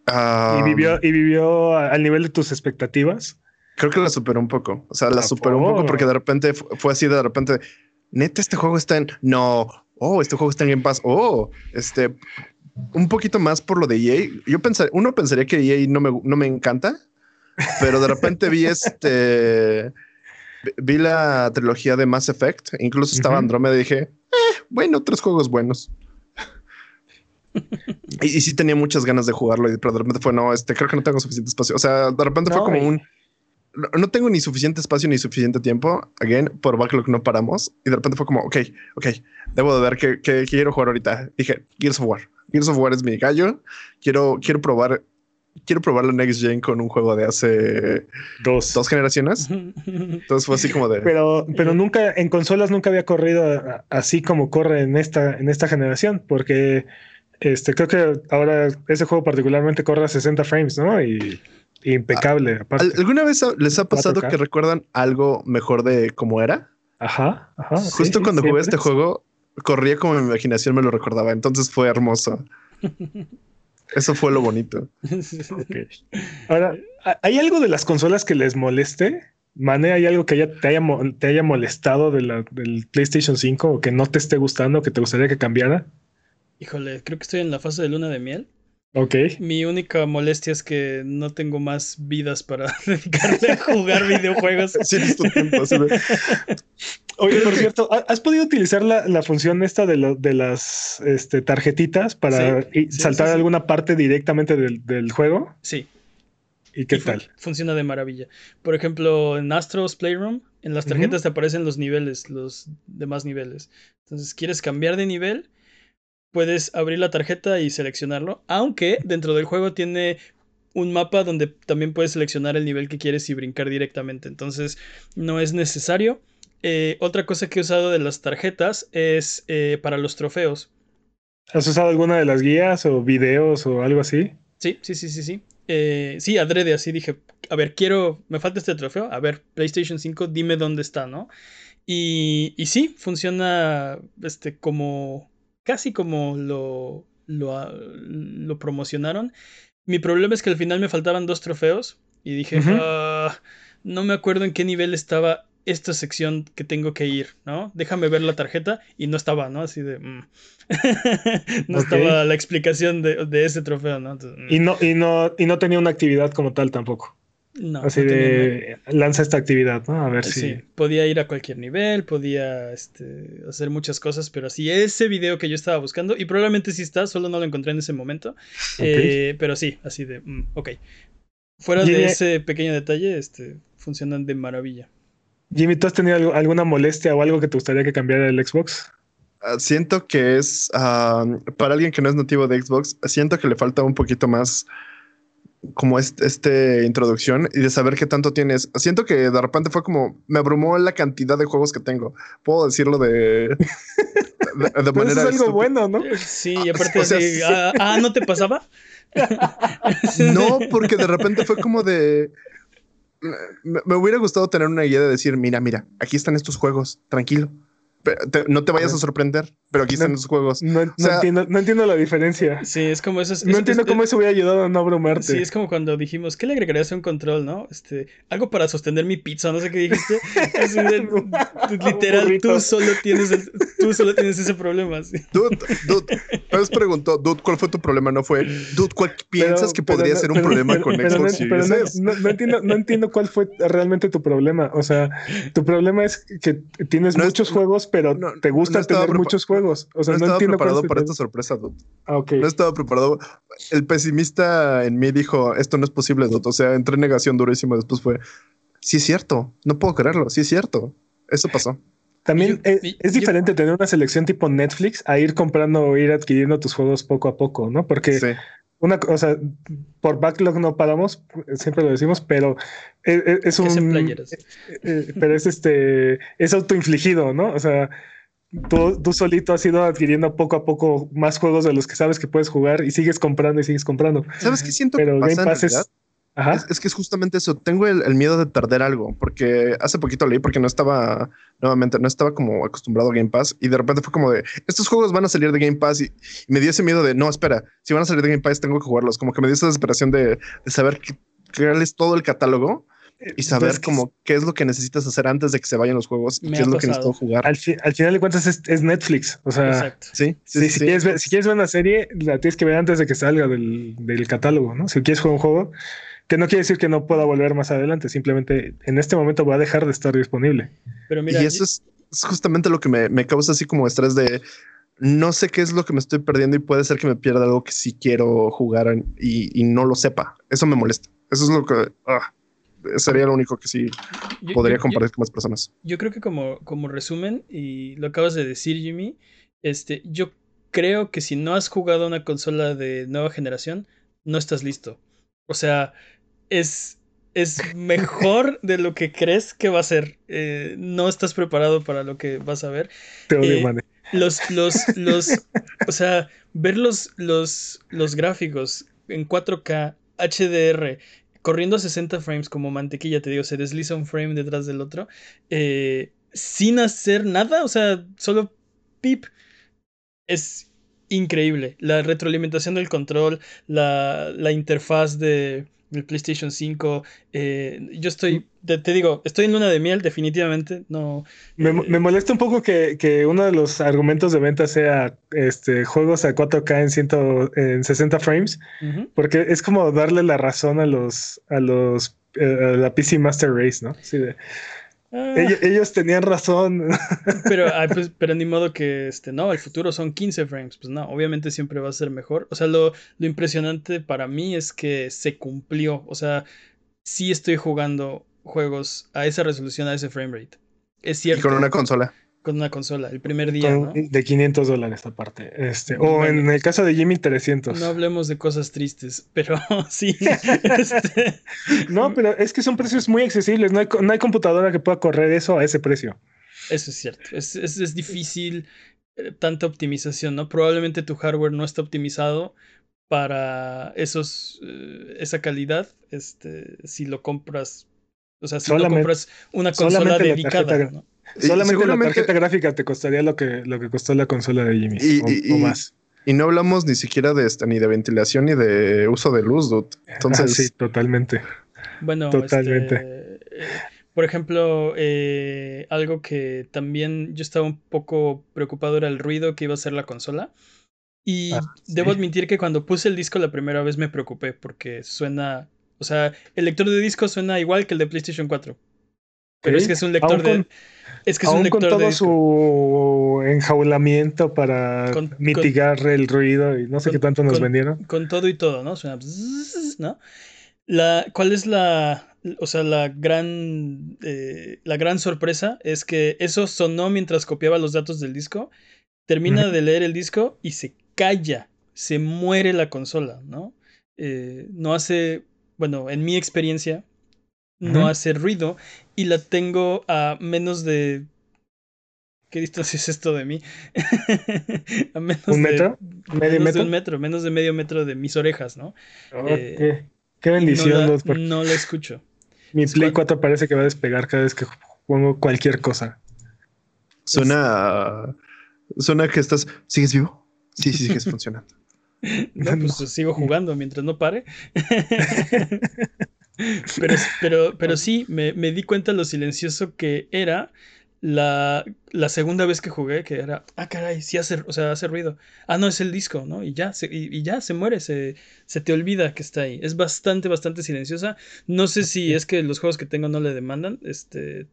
¿Y, vivió, ¿Y vivió al nivel de tus expectativas? Creo que la superó un poco. O sea, la superó un poco porque de repente fue así, de repente, neta, este juego está en... No, oh, este juego está en Game Pass. Oh, este... Un poquito más por lo de EA. Yo pensaría, uno pensaría que EA no me, no me encanta, pero de repente vi este... Vi la trilogía de Mass Effect, incluso estaba Andromeda y dije, eh, bueno, tres juegos buenos. y, sí tenía muchas ganas de jugarlo, pero de repente fue, no, este, creo que no tengo suficiente espacio. O sea, de repente fue como un, no tengo ni suficiente espacio ni suficiente tiempo. Again, por backlog no paramos. Y de repente fue como, ok, ok, debo de ver qué, quiero jugar ahorita. Dije, Gears of War. Gears of War es mi gallo. Quiero, quiero probar quiero probar la Next Gen con un juego de hace dos, dos generaciones. Entonces fue así como de. Pero, pero nunca en consolas nunca había corrido así como corre en esta, en esta generación, porque este, creo que ahora ese juego particularmente corre a 60 frames, ¿no? Y impecable. ¿Alguna vez les ha pasado que recuerdan algo mejor de cómo era? Ajá, ajá. Justo cuando jugué este juego, corría como mi imaginación me lo recordaba. Entonces fue hermoso. Eso fue lo bonito. Ahora, ¿hay algo de las consolas que les moleste? Mane, ¿hay algo que te, haya, te haya molestado del PlayStation 5 o que no te esté gustando, que te gustaría que cambiara? Híjole, creo que estoy en la fase de luna de miel. Ok. Mi única molestia es que no tengo más vidas para dedicarle a jugar videojuegos. Sí, tiempo. Oye, por cierto, ¿has podido utilizar la, función esta de, de las este, tarjetitas para saltar alguna parte directamente del, juego? Sí. ¿Y qué tal? funciona de maravilla. Por ejemplo, en Astros Playroom, en las tarjetas te aparecen los niveles, los demás niveles. Entonces, ¿quieres cambiar de nivel? Puedes abrir la tarjeta y seleccionarlo, aunque dentro del juego tiene un mapa donde también puedes seleccionar el nivel que quieres y brincar directamente, entonces no es necesario. Eh, otra cosa que he usado de las tarjetas es eh, para los trofeos. ¿Has usado alguna de las guías o videos o algo así? Sí, sí, sí, sí, sí. Eh, sí, adrede, así dije, a ver, quiero, me falta este trofeo, a ver, PlayStation 5, dime dónde está, ¿no? Y, y sí, funciona este, como, casi como lo, lo, lo, promocionaron. Mi problema es que al final me faltaban dos trofeos y dije, ah, no me acuerdo en qué nivel estaba esta sección que tengo que ir, ¿no? Déjame ver la tarjeta y no estaba, ¿no? Así de... Mm. no estaba la explicación de, de ese trofeo, ¿no? Mm. y no, y, no, y no tenía una actividad como tal tampoco. No, Así de lanza esta actividad, ¿no? A ver si. Sí, podía ir a cualquier nivel, podía este, hacer muchas cosas, pero sí, ese video que yo estaba buscando, y probablemente sí está, solo no lo encontré en ese momento. Eh, pero sí, así de, mm, ok. Fuera de ese pequeño detalle, este, funcionan de maravilla. Jimmy, ¿tú has tenido alguna molestia o algo que te gustaría que cambiara el Xbox? Ah, siento que es, ah, para alguien que no es nativo de Xbox, siento que le falta un poquito más como este, este, introducción y de saber qué tanto tienes. Siento que de repente fue como me abrumó la cantidad de juegos que tengo. Puedo decirlo de, de, manera. es algo bueno, ¿no? Sí, y aparte ah, ah, ¿no te pasaba? no, porque de repente fue como de. me hubiera gustado tener una idea de decir, mira, mira, aquí están estos juegos, tranquilo no te vayas a sorprender, pero aquí están los juegos. No, entiendo, no entiendo la diferencia. Sí, es como eso. no entiendo cómo eso hubiera ayudado a no abrumarte. Sí, es como cuando dijimos, ¿qué le agregarías a un control, no? Este, algo para sostener mi pizza, no sé qué dijiste. literal, tú solo, tienes tú solo tienes ese problema. Dude, dude, Pez preguntó, dude, ¿cuál fue tu problema? No fue, dude, ¿cuál piensas que podría ser un problema con Xbox no, entiendo, no entiendo cuál fue realmente tu problema. O sea, tu problema es que tienes muchos juegos, pero te gusta tener muchos juegos. O sea, no, estaba preparado para esta sorpresa, Dot. Ah, no estaba preparado. El pesimista en mí dijo, esto no es posible, Dot. O sea, entré en negación durísimo. Después fue, sí es cierto. No puedo creerlo. Sí es cierto. Eso pasó. También es, diferente tener una selección tipo Netflix a ir comprando o ir adquiriendo tus juegos poco a poco, ¿no? Porque una cosa, por backlog no paramos, siempre lo decimos, pero e, e, es, un. Eh, eh, pero es este. Es autoinfligido, ¿no? O sea, tú, tú, solito has ido adquiriendo poco a poco más juegos de los que sabes que puedes jugar y sigues comprando y sigues comprando. ¿Sabes qué siento Pero que pasa Game Pass es, es, que es justamente eso. Tengo el, miedo de perder algo, porque hace poquito leí porque no estaba, nuevamente, no estaba como acostumbrado a Game Pass y de repente fue como de, estos juegos van a salir de Game Pass y, me dio ese miedo de, no, espera, si van a salir de Game Pass tengo que jugarlos. Como que me dio esa desesperación de, de saber que, crearles todo el catálogo y saber como qué es lo que necesitas hacer antes de que se vayan los juegos y qué es lo que necesito jugar. Al, final de cuentas es, Netflix. O sea, sí, sí, si, Quieres ver, si, Quieres ver, una serie, la tienes que ver antes de que salga del, del catálogo, ¿no? Si quieres jugar un juego, que no quiere decir que no pueda volver más adelante, simplemente en este momento va a dejar de estar disponible. Pero mira, y eso es, justamente lo que me, causa así como estrés de no sé qué es lo que me estoy perdiendo y puede ser que me pierda algo que sí quiero jugar y, no lo sepa. Eso me molesta. Eso es lo que ah, sería lo único que sí podría compartir con más personas. Yo creo que como, como resumen, y lo acabas de decir, Jimmy, este, yo creo que si no has jugado una consola de nueva generación, no estás listo. O sea, es, es mejor de lo que crees que va a ser. Eh, no estás preparado para lo que vas a ver. Te odio, eh, Los, los, los, o sea, ver los, los, los gráficos en 4K, HDR, corriendo a 60 frames como mantequilla, te digo, se desliza un frame detrás del otro, eh, sin hacer nada, o sea, solo pip. Es increíble. La retroalimentación del control, la, la interfaz de, el PlayStation 5. Eh, yo estoy, te, digo, estoy en luna de miel, definitivamente. No. Me, eh, molesta un poco que, uno de los argumentos de venta sea este, juegos a 4K en, ciento, en 60 frames, porque es como darle la razón a los, a los, eh, a la PC Master Race, ¿no? Sí, de, Ah. Ellos, tenían razón. Pero, pues, pero ni modo que este, no, el futuro son 15 frames. Pues no, obviamente siempre va a ser mejor. O sea, lo, lo impresionante para mí es que se cumplió. O sea, sí estoy jugando juegos a esa resolución, a ese frame rate. Es cierto. Y con una consola con una consola el primer día. ¿no? De 500 dólares aparte. Este, o en el caso de Jimmy, 300. No hablemos de cosas tristes, pero sí. este... No, pero es que son precios muy accesibles. No hay, no hay, computadora que pueda correr eso a ese precio. Eso es cierto. Es, es, es difícil eh, tanta optimización, ¿no? Probablemente tu hardware no está optimizado para esos, eh, esa calidad. Este, si lo compras, o sea, si lo compras una consola dedicada. ¿no? Solamente la tarjeta gráfica te costaría lo que, lo que costó la consola de Jimmy y, o, más. Y no hablamos ni siquiera de esta, ni de ventilación ni de uso de luz, dude. Entonces. sí, totalmente. Bueno, totalmente. Este, por ejemplo, eh, algo que también yo estaba un poco preocupado era el ruido que iba a hacer la consola. Y ah, debo admitir que cuando puse el disco la primera vez me preocupé porque suena. O sea, el lector de disco suena igual que el de PlayStation 4. Pero es que es un lector de. Es que es un lector con todo su enjaulamiento para mitigar el ruido y no sé qué tanto nos vendieron. Con todo y todo, ¿no? Suena ¿no? La, ¿Cuál es la, o sea, la gran, eh, la gran sorpresa? Es que eso sonó mientras copiaba los datos del disco, termina de leer el disco y se calla, se muere la consola, ¿no? Eh, no hace, bueno, en mi experiencia, no hace ruido y la tengo a menos de... ¿Qué distancia es esto de mí? a menos ¿Un metro? De, ¿Medio metro? De un metro, menos de medio metro de mis orejas, ¿no? Eh, qué, bendición. No la, escucho. Mi Play 4 parece que va a despegar cada vez que pongo cualquier cosa. Suena... Suena que estás... ¿Sigues vivo? Sí, sí, sigues funcionando. No, pues sigo jugando mientras no pare. Pero, pero, pero sí, me, me, di cuenta lo silencioso que era la, la, segunda vez que jugué, que era, ah, caray, sí hace, o sea, hace ruido. Ah, no, es el disco, ¿no? Y ya, se, y, ya se muere, se, se te olvida que está ahí. Es bastante, bastante silenciosa. No sé si es que los juegos que tengo no le demandan, este...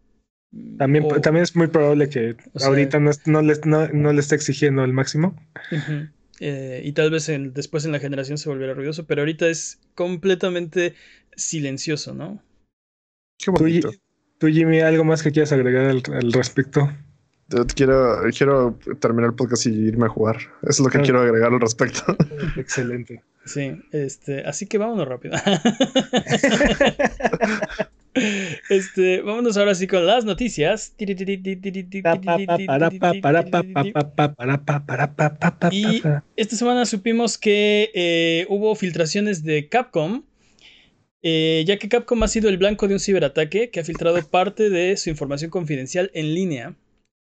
También, también es muy probable que ahorita no, no, le, no, le está exigiendo el máximo. Eh, y tal vez después en la generación se volviera ruidoso, pero ahorita es completamente silencioso, ¿no? Qué bonito. ¿Tú, Jimmy, algo más que quieras agregar al, respecto? Quiero, quiero terminar el podcast y irme a jugar. Eso es lo que quiero agregar al respecto. Excelente. Sí, este, así que vámonos rápido. Este, vámonos ahora sí con las noticias. Y esta semana supimos que eh, hubo filtraciones de Capcom, eh, ya que Capcom ha sido el blanco de un ciberataque que ha filtrado parte de su información confidencial en línea.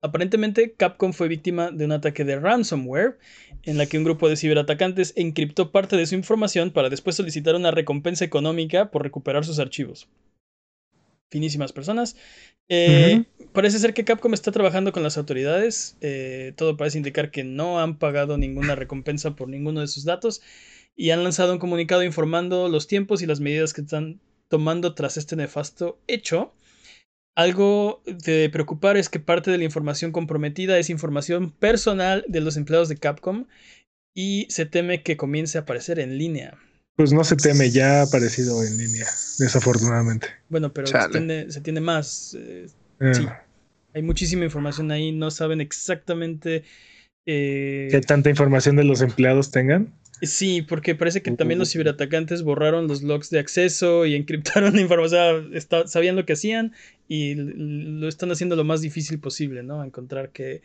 Aparentemente, Capcom fue víctima de un ataque de ransomware, en la que un grupo de ciberatacantes encriptó parte de su información para después solicitar una recompensa económica por recuperar sus archivos. Finísimas personas. Eh, parece ser que Capcom está trabajando con las autoridades. Eh, todo parece indicar que no han pagado ninguna recompensa por ninguno de sus datos y han lanzado un comunicado informando los tiempos y las medidas que están tomando tras este nefasto hecho. Algo de preocupar es que parte de la información comprometida es información personal de los empleados de Capcom y se teme que comience a aparecer en línea. Pues no se teme, ya ha aparecido en línea, desafortunadamente. Bueno, pero se tiene, más. Eh. Sí, hay muchísima información ahí, no saben exactamente... Eh, ¿Qué tanta información de los empleados tengan? Sí, porque parece que también los ciberatacantes borraron los logs de acceso y encriptaron la información, sabían lo que hacían y lo están haciendo lo más difícil posible, ¿no? Encontrar qué,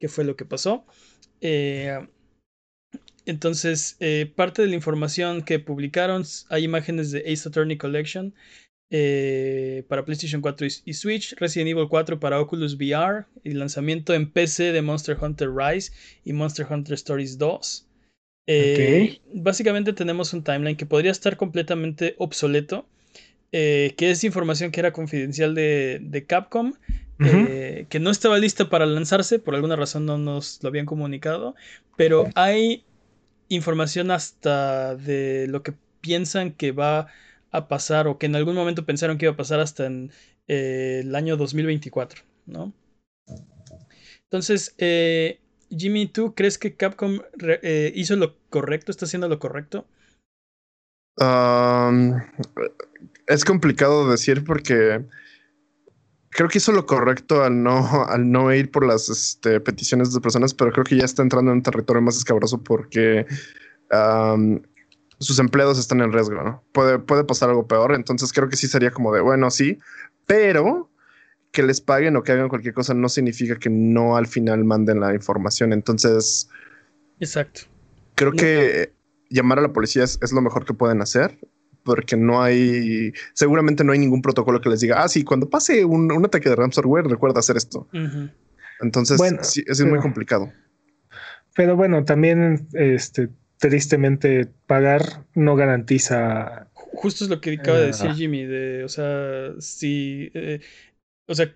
qué fue lo que pasó. Eh, entonces, eh, parte de la información que publicaron, hay imágenes de Ace Attorney Collection eh, para PlayStation 4 y, Switch, Resident Evil 4 para Oculus VR, y lanzamiento en PC de Monster Hunter Rise y Monster Hunter Stories 2. Eh, básicamente tenemos un timeline que podría estar completamente obsoleto, eh, que es información que era confidencial de, Capcom, eh, que no estaba lista para lanzarse, por alguna razón no nos lo habían comunicado, pero hay información hasta de lo que piensan que va a pasar o que en algún momento pensaron que iba a pasar hasta en el año 2024, ¿no? Entonces, Jimmy, ¿tú crees que Capcom eh, hizo lo correcto? ¿Está haciendo lo correcto? es complicado decir porque creo que hizo lo correcto al no, al no ir por las este, peticiones de personas, pero creo que ya está entrando en un territorio más escabroso porque sus empleados están en riesgo, ¿no? Puede, puede pasar algo peor, entonces creo que sí sería como de, bueno, sí, pero que les paguen o que hagan cualquier cosa no significa que no al final manden la información. Entonces. Exacto. Creo que llamar a la policía es, lo mejor que pueden hacer. Porque no hay, seguramente no hay ningún protocolo que les diga, ah, sí, cuando pase un, ataque de ransomware, recuerda hacer esto. Entonces, sí, es muy complicado. Pero bueno, también, este, tristemente, pagar no garantiza Justo es lo que acaba de decir Jimmy, de, o sea, si eh, o sea,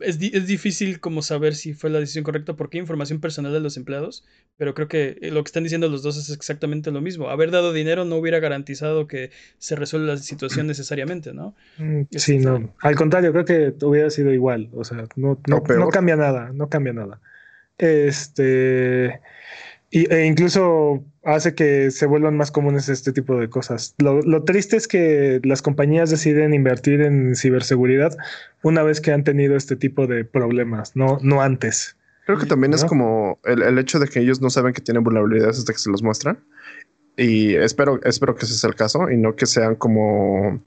es, es, difícil como saber si fue la decisión correcta porque hay información personal de los empleados, pero creo que eh, lo que están diciendo los dos es exactamente lo mismo. Haber dado dinero no hubiera garantizado que se resuelva la situación necesariamente, ¿no? Mm, sí, no. Al contrario, creo que hubiera sido igual. O sea, no, no, no cambia nada, no cambia nada. Este. Y, e incluso hace que se vuelvan más comunes este tipo de cosas. Lo, triste es que las compañías deciden invertir en ciberseguridad una vez que han tenido este tipo de problemas, no, no antes. Creo que también es como el, el, hecho de que ellos no saben que tienen vulnerabilidades hasta que se los muestran. Y espero, espero que ese sea el caso y no que sean como.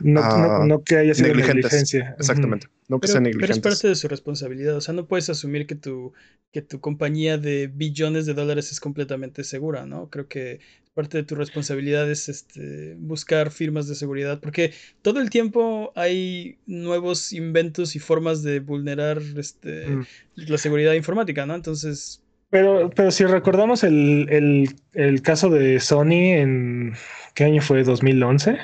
No, no, ah, que haya sido negligencia. Exactamente. No que pero, Pero es parte de su responsabilidad. O sea, no puedes asumir que tu, que tu compañía de billones de dólares es completamente segura, ¿no? Creo que parte de tu responsabilidad es este, buscar firmas de seguridad. Porque todo el tiempo hay nuevos inventos y formas de vulnerar este, mm. la seguridad informática, ¿no? Entonces pero, pero si recordamos el, el, el, caso de Sony en ¿qué año fue? ¿2011?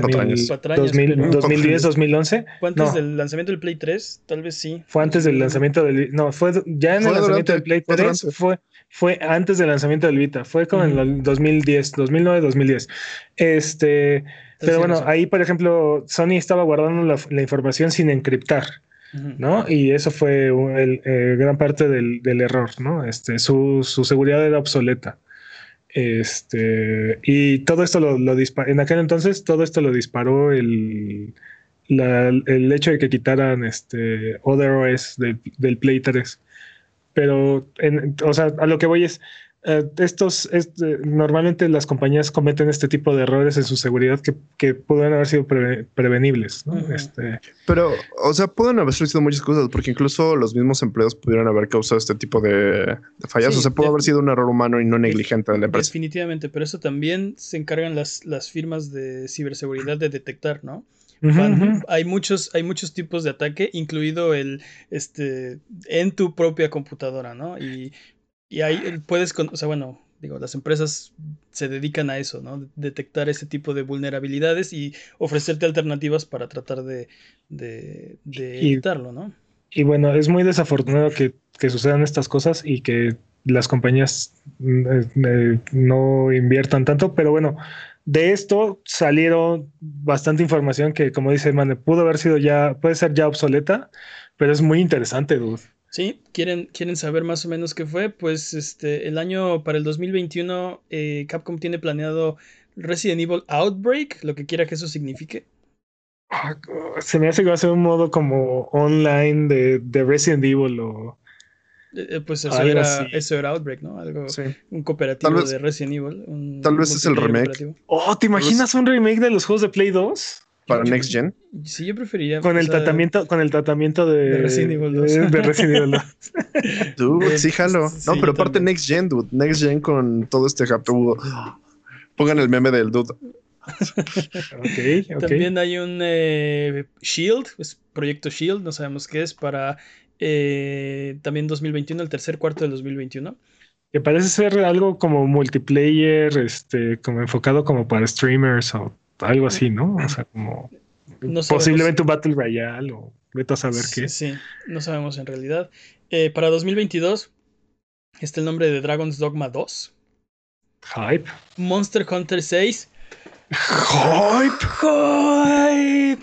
Cuatro años. 2010, 2011. ¿Fue antes del lanzamiento del Play 3? Tal vez sí. Fue antes del lanzamiento del No, fue ya en el lanzamiento del Play 3. Fue, fue antes del lanzamiento del Vita. Fue como en el 2010, 2009, 2010. Este. pero bueno, ahí, por ejemplo, Sony estaba guardando la, la información sin encriptar. ¿No? Y eso fue eh, gran parte del, error, ¿no? Este, su, seguridad era obsoleta. Este, y todo esto lo, lo disparó, en aquel entonces todo esto lo disparó el, el hecho de que quitaran este Other OS del, Play 3. Pero, o sea, a lo que voy es, eh, estos, este, normalmente las compañías cometen este tipo de errores en su seguridad que, que pudieran haber sido pre- prevenibles. ¿no? Este, Pero, o sea, pueden haber sido muchas cosas, porque incluso los mismos empleados pudieron haber causado este tipo de, de fallas. Sí, o sea, pudo haber sido un error humano y no negligente de la empresa. Definitivamente, pero eso también se encargan las, las firmas de ciberseguridad de detectar, ¿no? hay muchos, hay muchos tipos de ataque, incluido el este en tu propia computadora, ¿no? Y, y ahí puedes, con- o sea, bueno, digo, las empresas se dedican a eso, ¿no? Detectar ese tipo de vulnerabilidades y ofrecerte alternativas para tratar de, de, de Y- evitarlo, ¿no? Y bueno, es muy desafortunado que, que sucedan estas cosas y que las compañías mm, eh, eh, no inviertan tanto, pero bueno, de esto salieron bastante información que, como dice Mane, pudo haber sido ya, puede ser ya obsoleta, pero es muy interesante, dude. Sí, quieren, quieren saber más o menos qué fue. Pues este, el año para el 2021, eh, Capcom tiene planeado Resident Evil Outbreak, lo que quiera que eso signifique. Ah, Se me hace que va a ser un modo como online de, de Resident Evil o Eh, eh, pues eso Algo era, así. eso era Outbreak, ¿no? Algo, Sí. un cooperativo vez- de Resident Evil. un tal vez es el remake. Oh, ¿te imaginas un remake de los juegos de Play 2? Para Yo- Next Gen. Sí, yo preferiría. Con el tratamiento, con el tratamiento de, de Resident Evil 2. de- de Resident Evil 2. Dude, sí, jalo. sí, No, pero aparte. Next Gen, dude. Next Gen con todo este hapto. Pongan el meme del dude. Ok, ok. También hay un eh, Shield, es Proyecto Shield, no sabemos qué es, para eh, también 2021, el tercer cuarto del 2021. Que parece ser algo como multiplayer, este, como enfocado como para streamers o algo así, ¿no? O sea, como No posiblemente un Battle Royale o vete a saber Sí, qué. Sí, no sabemos en realidad. Eh, para 2022 está el nombre de Dragon's Dogma 2, Hype. Monster Hunter 6. Hype. ¡Hype!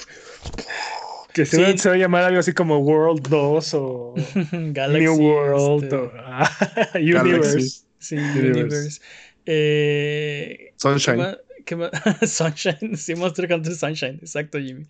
Que se, Sí. va, se va a llamar algo así como World 2 o Galaxy. New World este, o Universe. Sí, Universe. Universe. Eh, ¿qué Sunshine. Qué Sunshine, sí, Monster Hunter Sunshine, exacto, Jimmy.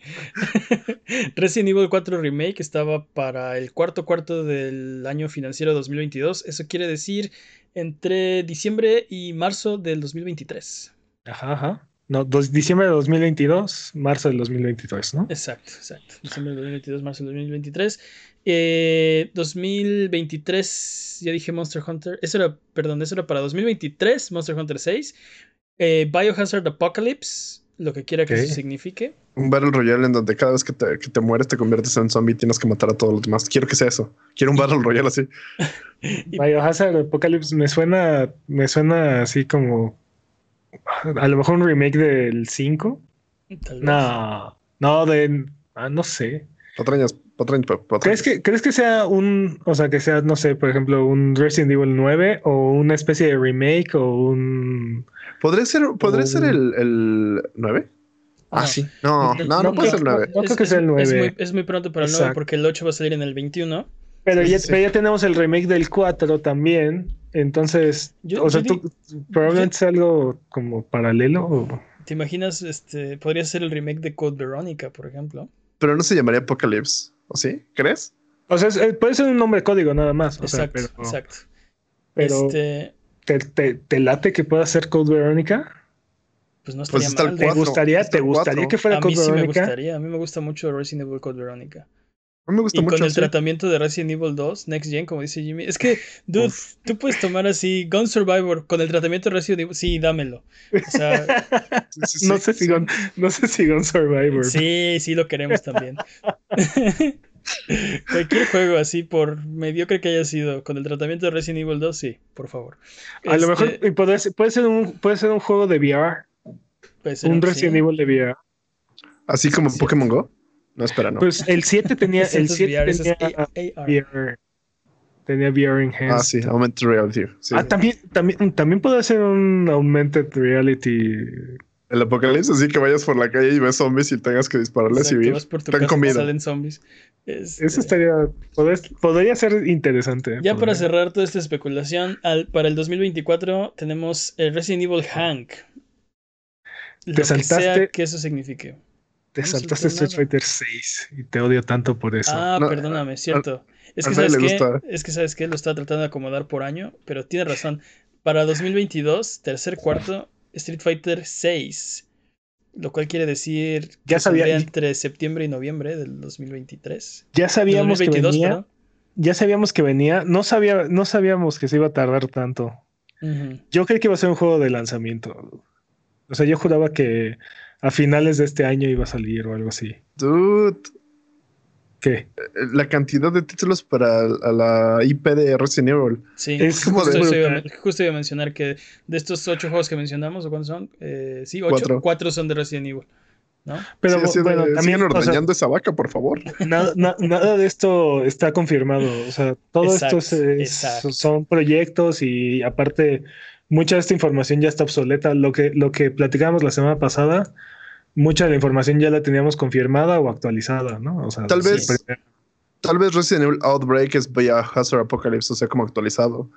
Resident Evil 4 Remake estaba para el cuarto cuarto del año financiero 2022. Eso quiere decir entre diciembre y marzo del 2023. Ajá, ajá. No, dos- diciembre de 2022, marzo del 2023, ¿no? Exacto, exacto. Diciembre del 2022, marzo del 2023. Eh, 2023, ya dije Monster Hunter. Eso era, perdón, eso era para 2023, Monster Hunter 6. Eh, Biohazard Apocalypse, lo que quiera que eso signifique. Un Battle Royale en donde cada vez que te, que te mueres te conviertes en zombie y tienes que matar a todos los demás. Quiero que sea eso. Quiero un Battle Royale así. Biohazard Apocalypse me suena, me suena así como a lo mejor un remake del 5. Tal vez. No, no, de ah, no sé. Patrañas, patrañas, pa- patrañas. ¿Crees que, ¿Crees que sea un, o sea, que sea, no sé, por ejemplo, un Resident Evil 9 o una especie de remake o un... ¿Podría ser, ¿podría o ser un- el, el 9? Ah, No. sí. No, no, no, puede ser el 9. No creo que sea el Es 9. muy, es muy pronto para el 9 Exacto. porque el 8 va a salir en el 21. Pero, Sí, ya, sí, pero ya tenemos el remake del 4 también. Entonces, Yo- o sea, yo tú, probablemente sea algo como paralelo. o- ¿Te imaginas? Este, podría ser el remake de Code Veronica, por ejemplo. Pero no se llamaría Apocalypse. ¿O sí? ¿Crees? O sea, es- eh, puede ser un nombre código nada más. O sea, Exacto, pero, exacto. pero Este, ¿te, te, te late que pueda ser Code Verónica? pues no Pues estaría el mal. ¿Te gustaría, está te gustaría que fuera A Code mí sí me Verónica? gustaría. A mí me gusta mucho Resident Evil Code Veronica. A mí me gusta Y mucho. con el sí. tratamiento de Resident Evil 2, Next Gen, como dice Jimmy. Es que, dude, tú puedes tomar así Gun Survivor con el tratamiento de Resident Evil. Sí, dámelo. O sea, Sí, sí, sí. no, sé si con, no sé si con Survivor. sí, sí lo queremos también. Cualquier juego así, por mediocre que haya sido, con el tratamiento de Resident Evil 2, sí, por favor. A lo mejor Este, y puede, ser, puede, ser un, puede ser un juego de VR, puede ser un sí. Resident Evil de VR. Así como Sí. Pokémon Go. No, espera, no. Pues el 7 tenía, el es 7 VR, tenía AR. VR. Tenía VR Enhanced. ah, sí, Augmented Reality. Sí. Ah, también, también, también puede ser un Augmented Reality. El apocalipsis, así que vayas por la calle y ves zombies y tengas que dispararles Exacto, y huir. vas por tu Ten casa y te comida. salen zombies. Este, Eso estaría. Podría, podría ser interesante. Ya para cerrar toda esta especulación, al- para el 2024 tenemos el Resident Evil Hank. Lo que sea saltaste- que eso signifique. Te no saltaste Street. Fighter 6 y te odio tanto por eso. Ah, No, perdóname, cierto. Es que sabes qué, es que sabes qué, lo estaba tratando de acomodar por año, pero tiene razón. Para 2022, tercer cuarto, Street Fighter 6. Lo cual quiere decir que Ya sabía- entre septiembre y noviembre del 2023. Ya sabíamos que 2022, venía. perdón. Ya sabíamos que venía. No, sabía, no sabíamos que se iba a tardar tanto. Yo creí que iba a ser un juego de lanzamiento. O sea, yo juraba que a finales de este año iba a salir o algo así. Dude, ¿Qué? la cantidad de títulos para a la IP de Resident Evil. Sí, Es como justo, de- eso iba, a- justo iba a mencionar que de estos ocho juegos que mencionamos, ¿o cuántos son? Eh, sí, ocho. Cuatro. Cuatro son de Resident Evil. ¿No? Pero Sí, de, bueno, también o sea, ordeñando esa vaca, por favor. nada, na- nada de esto está confirmado. O sea, todo Exacto, esto es- son proyectos y aparte mucha de esta información ya está obsoleta. Lo que, lo que platicamos la semana pasada, mucha de la información ya la teníamos confirmada o actualizada, ¿no? O sea, Tal vez- Tal vez Resident Evil Outbreak es Biohazard Apocalypse, o sea, como actualizado.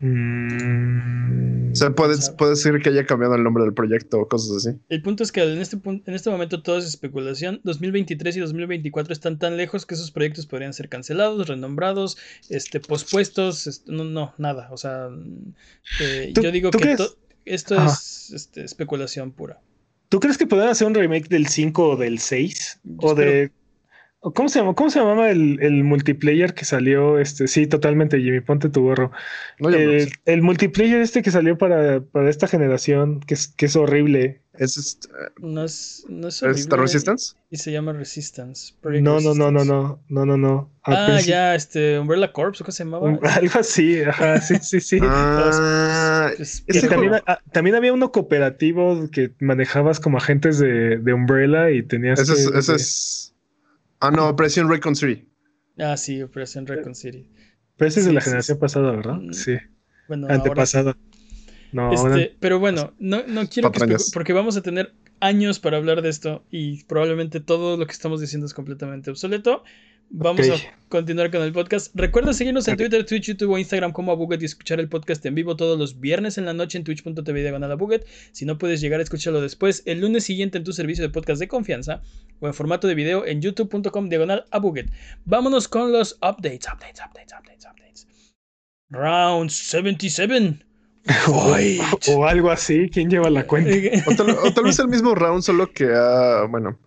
Mm, O sea, puede, sabe. puede ser que haya cambiado el nombre del proyecto o cosas así. El punto es que en este, pun- en este momento todo es especulación. 2023 y 2024 están tan lejos que esos proyectos podrían ser cancelados, renombrados, este, pospuestos. est- no, no, nada. O sea, mm, eh, ¿Tú- yo digo que esto Ajá. es este, especulación pura. ¿Tú crees que podrían hacer un remake del 5 o del 6? Yo O de. ¿Cómo se llama? ¿Cómo se llamaba el, el multiplayer que salió? Este, sí, totalmente, Jimmy, ponte tu gorro. No, el, multiplayer este que salió para, para esta generación, que es, que es horrible. ¿Es, este, No es, no es ¿es horrible The Resistance? Y se llama Resistance. Project No, no, no, no, no, no, no, no. Ah, ya, este, Umbrella Corps, ¿o ¿cómo se llamaba? algo así, ajá, sí, sí, sí. Ah, Pues, ese también, ah, también había uno cooperativo que manejabas como agentes de, de Umbrella y tenías ese es, ese es- Ah, no, Operación Recon 3. Ah, sí, Operación Recon City. Pero ese es de la sí, generación sí. pasada, ¿verdad? Mm, Sí, Bueno, ahora antepasada. No, Este, pero bueno, no, no quiero que Patrañas. porque vamos a tener años para hablar de esto y probablemente todo lo que estamos diciendo es completamente obsoleto. Vamos a continuar con el podcast. Recuerda seguirnos en. Twitter, Twitch, YouTube o Instagram como Abuget y escuchar el podcast en vivo todos los viernes en la noche en twitch.tv diagonal Abuget. Si no puedes llegar a escucharlo después, el lunes siguiente en tu servicio de podcast de confianza o en formato de video en youtube.com diagonal Abuget. Vámonos con los updates, updates, updates, updates, updates. Round 77. O, o algo así, ¿quién lleva la cuenta? O tal, o tal vez el mismo round, solo que, ah, bueno,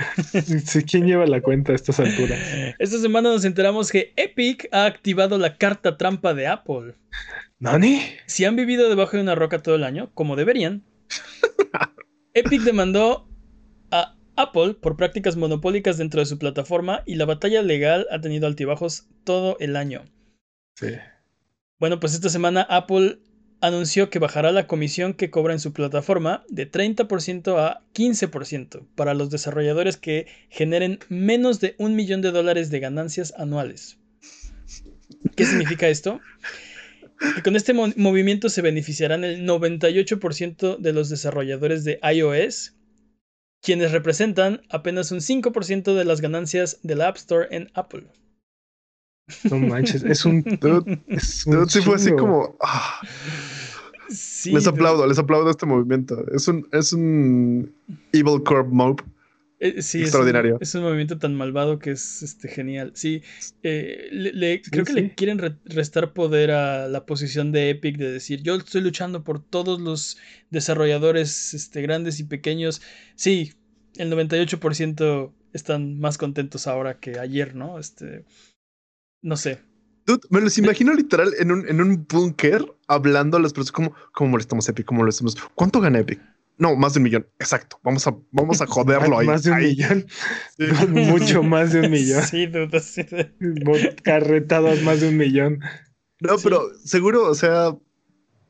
Sí, ¿Quién lleva la cuenta a estas alturas? Esta semana nos enteramos que Epic ha activado la carta trampa de Apple. ¿Nani? Si han vivido debajo de una roca todo el año, como deberían, Epic demandó a Apple por prácticas monopólicas dentro de su plataforma y la batalla legal ha tenido altibajos todo el año. Sí. Bueno, pues esta semana Apple anunció que bajará la comisión que cobra en su plataforma de 30% a 15% para los desarrolladores que generen menos de un millón de dólares de ganancias anuales. ¿Qué significa esto? Que con este mo- movimiento se beneficiarán el 98% de los desarrolladores de iOS, quienes representan apenas un 5% de las ganancias del App Store en Apple. No manches, es un. dude, Es un sí fue así como... ah, Sí, les aplaudo, les aplaudo este movimiento. Es un, es un Evil Corp Mob. Eh, sí, es un- Extraordinario. Es un, movimiento tan malvado que es este, genial. Sí, eh, le- le- creo que sí. le quieren re- restar poder a la posición de Epic de decir, yo estoy luchando por todos los desarrolladores este, grandes y pequeños. Sí, el 98% están más contentos ahora que ayer, ¿no? Este, no sé. Dude, me los imagino literal en un, en un búnker hablando a las personas. ¿Cómo, ¿Cómo molestamos a Epic? ¿Cómo molestamos? ¿Cuánto gana Epic? No, más de un millón. Exacto. Vamos a, vamos a joderlo ahí. Más de un Ahí. millón. Sí. Mucho más de un millón. Sí, de- Carretadas más de un millón. No, Sí. pero seguro, o sea,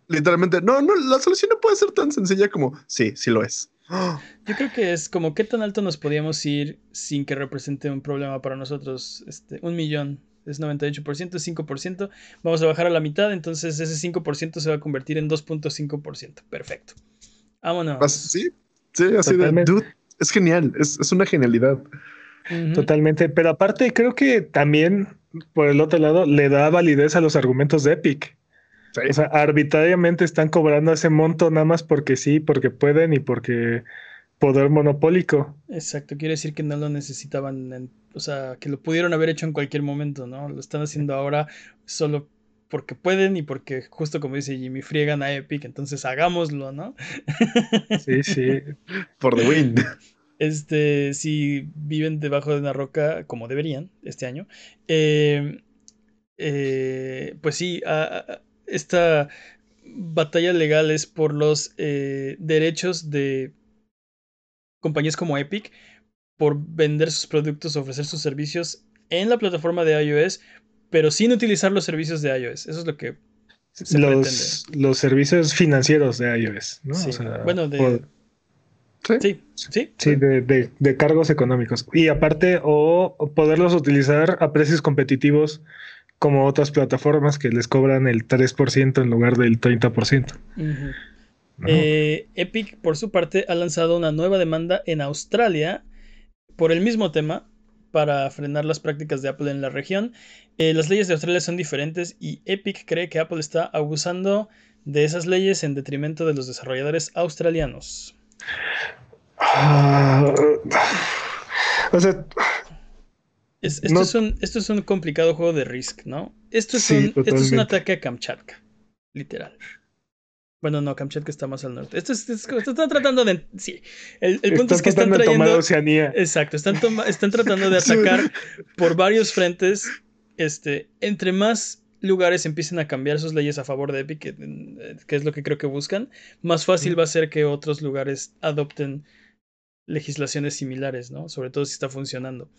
literalmente, no, no, la solución no puede ser tan sencilla como, sí, sí lo es. Yo creo que es como qué tan alto nos podíamos ir sin que represente un problema para nosotros. Este, un millón es 98%, es 5%. Vamos a bajar a la mitad, entonces ese 5% se va a convertir en 2.5%. Perfecto. Vámonos. Sí, sí, así Totalmente. de, dude, es genial, es, es una genialidad. Totalmente. Pero aparte, creo que también, por el otro lado, le da validez a los argumentos de Epic. Sí. O sea, arbitrariamente están cobrando ese monto nada más porque sí, porque pueden y porque poder monopólico. Exacto, quiere decir que no lo necesitaban, en- o sea, que lo pudieron haber hecho en cualquier momento, ¿no? Lo están haciendo ahora solo porque pueden y porque justo como dice Jimmy, friegan a Epic, entonces hagámoslo, ¿no? Sí, sí. For the win. Este, si viven debajo de una roca, como deberían este año, eh, eh, pues sí, esta batalla legal es por los eh, derechos de compañías como Epic por vender sus productos, ofrecer sus servicios en la plataforma de iOS, pero sin utilizar los servicios de iOS. Eso es lo que se los, los servicios financieros de iOS, ¿no? bueno, de... Sí, sí. Sí, de, cargos económicos. Y aparte, o poderlos utilizar a precios competitivos como otras plataformas que les cobran el 3% en lugar del 30%. Eh, Epic, por su parte, ha lanzado una nueva demanda en Australia por el mismo tema para frenar las prácticas de Apple en la región. Eh, las leyes de Australia son diferentes y Epic cree que Apple está abusando de esas leyes en detrimento de los desarrolladores australianos. Ah, o sea, esto, es un, esto, es un, complicado juego de Risk, ¿no? Esto es, un, esto es un ataque a Kamchatka, literal. Bueno, no, Kamchatka está más al norte. Esto, es, están tratando de. Sí. El, punto es que están trayendo. Oceanía. Exacto. Están, están tratando de atacar por varios frentes. Este, entre más lugares empiecen a cambiar sus leyes a favor de Epic, que, que es lo que creo que buscan, más fácil va a ser que otros lugares adopten legislaciones similares, ¿no? Sobre todo si está funcionando.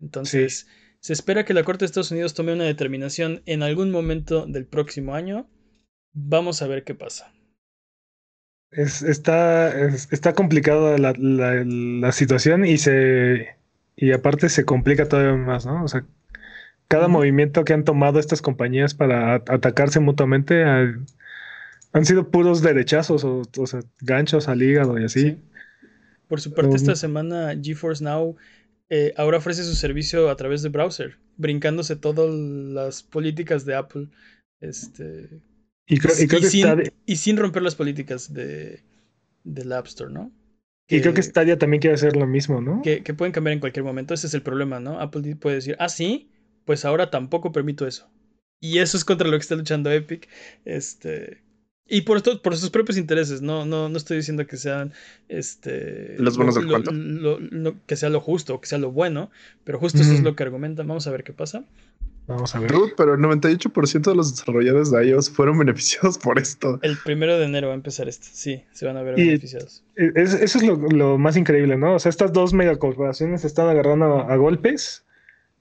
Entonces, se espera que la Corte de Estados Unidos tome una determinación en algún momento del próximo año. Vamos a ver qué pasa. Es, está, está complicada la, la, situación y se y aparte se complica todavía más, ¿no? O sea, cada movimiento que han tomado estas compañías para atacarse mutuamente han sido puros derechazos o, o sea, ganchos al hígado y así. Por su parte, esta semana GeForce Now eh, ahora ofrece su servicio a través de browser, brincándose todas las políticas de Apple. Este, y, sin, romper las políticas de, del App Store, ¿no? y creo que Stadia también quiere hacer lo mismo, ¿no? Que, que, pueden cambiar en cualquier momento. Ese es el problema, ¿no? Apple puede decir, ah, sí, pues ahora tampoco permito eso. Y eso es contra lo que está luchando Epic. Este, y por, esto, por sus propios intereses, no, no, no estoy diciendo que sean este, los buenos del cuento. que sea lo justo, que sea lo bueno, pero justo eso es lo que argumentan. Vamos a ver qué pasa. Vamos a ver. pero el 98% de los desarrolladores de iOS fueron beneficiados por esto. El primero de enero va a empezar esto, sí, se van a ver beneficiados. eso es lo, más increíble, ¿no? O sea, estas dos megacorporaciones están agarrando a, golpes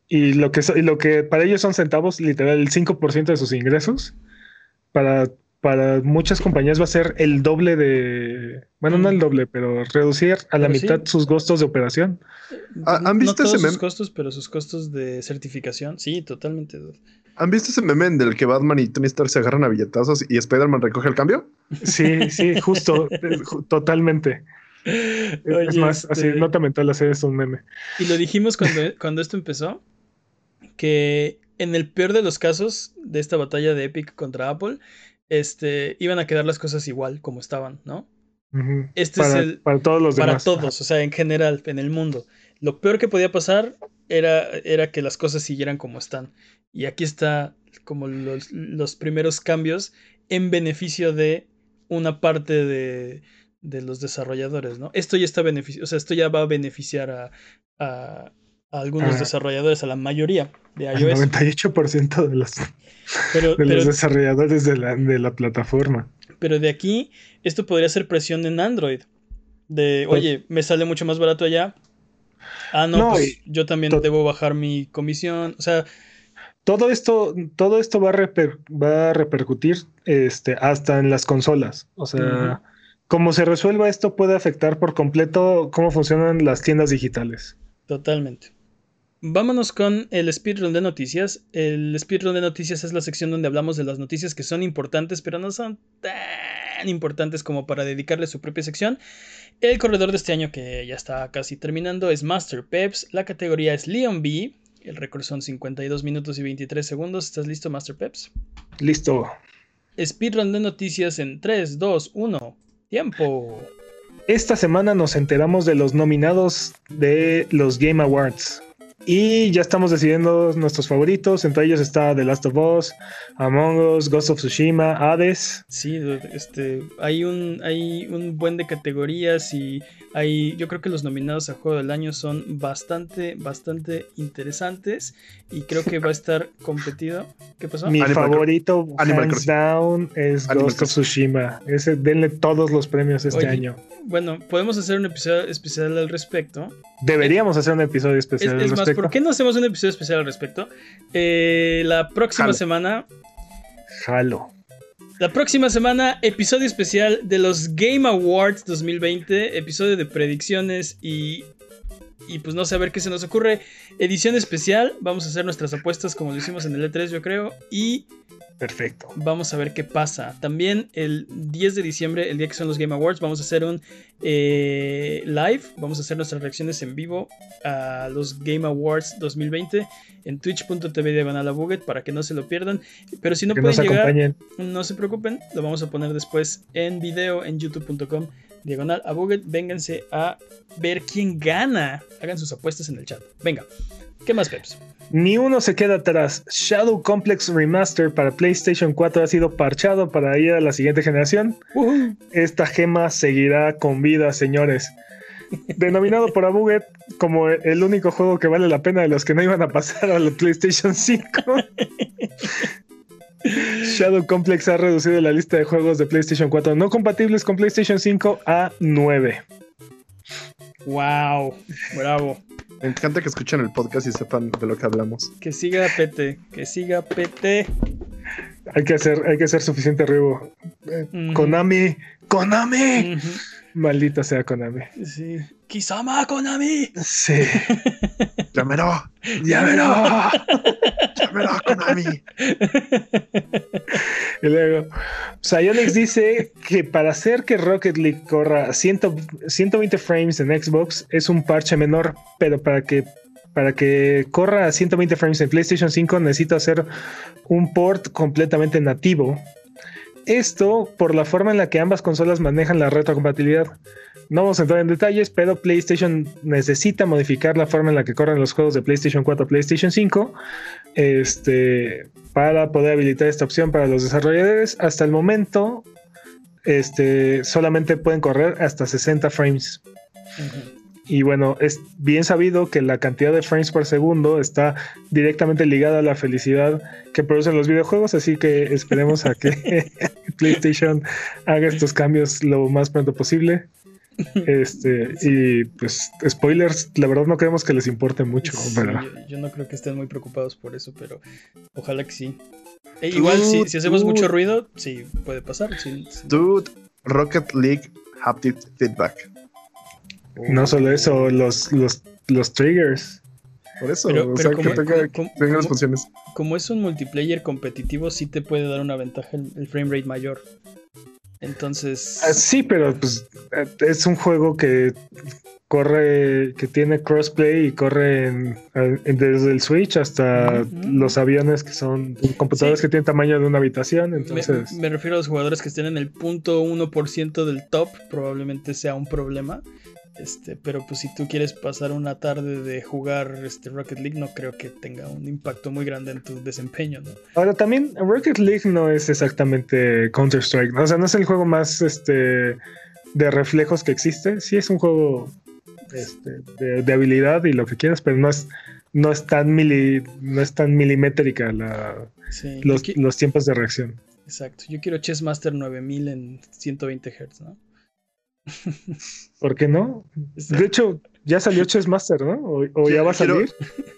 y lo que, y lo que para ellos son centavos, literal, el 5% de sus ingresos para para muchas compañías va a ser el doble de, bueno, no el mm. doble, pero reducir a la mitad sus costos de operación. ¿Han visto no ese meme? sus costos, pero sus costos de certificación, sí, totalmente. ¿Han visto ese meme en el que Batman y Tony Stark se agarran a billetazos y Spider-Man recoge el cambio? Sí, sí, justo, totalmente. es más, así, este nota mental hacer es un meme. Y lo dijimos cuando, cuando esto empezó, que en el peor de los casos de esta batalla de Epic contra Apple, este, iban a quedar las cosas igual como estaban, ¿no? Este es el. Para todos los Para todos, o sea, en general, en el mundo. Lo peor que podía pasar era, era que las cosas siguieran como están. Y aquí está como los, los primeros cambios en beneficio de una parte de, de, los desarrolladores, ¿no? Esto ya está beneficio, o sea, esto ya va a beneficiar a, a, algunos ah. desarrolladores, a la mayoría de iOS. El 98% de los de los desarrolladores de la, de la, plataforma. Pero de aquí, esto podría ser presión en Android. De, pues oye, me sale mucho más barato allá. Ah, no, pues yo también debo bajar mi comisión. O sea. Todo esto, todo esto va a, va a repercutir este, hasta en las consolas. O sea, como se resuelva esto, puede afectar por completo cómo funcionan las tiendas digitales. Totalmente. Vámonos con el speedrun de noticias. El speedrun de noticias es la sección donde hablamos de las noticias que son importantes, pero no son tan importantes como para dedicarle su propia sección. El corredor de este año, que ya está casi terminando, es Master Peps. La categoría es Leon B. El récord son 52 minutos y 23 segundos. ¿Estás listo, Master Peps? Listo. Speedrun de noticias en 3, 2, 1. Tiempo. Esta semana nos enteramos de los nominados de los Game Awards. Y ya estamos decidiendo nuestros favoritos. Entre ellos está The Last of Us, Among Us, Ghost of Tsushima, Hades. Sí, este, hay un, hay un buen de categorías y hay, yo creo que los nominados a Juego del Año son bastante, bastante interesantes y creo que va a estar competido. ¿Qué pasó? Mi favorito, hands down, es Ghost of Tsushima. Ese, denle todos los premios este año. Bueno, podemos hacer un episodio especial al respecto. Deberíamos hacer un episodio especial al respecto. ¿Por qué no hacemos un episodio especial al respecto? Eh, la próxima semana. Jalo. La próxima semana, episodio especial de los Game Awards 2020, episodio de predicciones y, y pues no sé a ver qué se nos ocurre. Edición especial, vamos a hacer nuestras apuestas como lo hicimos en el E3 yo creo y Perfecto. Vamos a ver qué pasa. También el 10 de diciembre, el día que son los Game Awards, vamos a hacer un eh, live. Vamos a hacer nuestras reacciones en vivo a los Game Awards 2020 en twitch.tv buget para que no se lo pierdan. Pero si no pueden llegar, no se preocupen, lo vamos a poner después en video en youtube.com diagonal a buget. Vénganse a ver quién gana. Hagan sus apuestas en el chat. Venga, ¿qué más, Peps? Ni uno se queda atrás. Shadow Complex Remaster para PlayStation 4 ha sido parchado para ir a la siguiente generación. Esta gema seguirá con vida, señores. Denominado por Abuget como el único juego que vale la pena de los que no iban a pasar a la PlayStation 5. Shadow Complex ha reducido la lista de juegos de PlayStation 4 no compatibles con PlayStation 5 a 9. Wow, bravo. Me encanta que escuchen el podcast y sepan de lo que hablamos. Que siga PT, que siga PT. Hay que hacer, hay que ser suficiente ruido. Konami, Konami. Maldita sea Konami. Sí. Kisama Konami. Sí. Llámelo. Llámelo. Llámelo Konami. y luego, Psyonix dice que para hacer que Rocket League corra 120 frames en Xbox es un parche menor, pero para que para que corra a 120 frames en PlayStation 5 necesita hacer un port completamente nativo. Esto por la forma en la que ambas consolas manejan la retrocompatibilidad. No vamos a entrar en detalles, pero PlayStation necesita modificar la forma en la que corren los juegos de PlayStation 4 a PlayStation 5 este, para poder habilitar esta opción para los desarrolladores. Hasta el momento, este, solamente pueden correr hasta 60 frames. Y bueno, es bien sabido que la cantidad de frames por segundo está directamente ligada a la felicidad que producen los videojuegos, así que esperemos a que PlayStation haga estos cambios lo más pronto posible. Este, y pues, spoilers, la verdad no creemos que les importe mucho. yo, no creo que estén muy preocupados por eso, pero ojalá que sí. E igual, si, si, hacemos mucho ruido, sí, puede pasar. Dude, Rocket League Haptic Feedback. No solo eso, los, los, los triggers. Por eso, o sea, como, que tenga, las funciones. Como es un multiplayer competitivo, sí te puede dar una ventaja el, frame rate mayor. Entonces. Ah, sí, pero pues eh, es un juego que corre, que tiene crossplay y corre desde el Switch hasta los aviones que son computadores que tienen tamaño de una habitación. Entonces. Me, me, refiero a los jugadores que estén en el punto 1% del top, probablemente sea un problema. Este, pero pues si tú quieres pasar una tarde de jugar este Rocket League, no creo que tenga un impacto muy grande en tu desempeño, ¿no? Ahora también Rocket League no es exactamente Counter Strike, o sea, no es el juego más este de reflejos que existe. Sí es un juego este, de, habilidad y lo que quieras, pero no es no es tan mili, no es tan milimétrica la, los, los tiempos de reacción. Exacto. Yo quiero Chessmaster 9000 en 120 Hz, ¿no? ¿Por qué no? De hecho, ya salió Chess Master, ¿no? O, ya va a salir.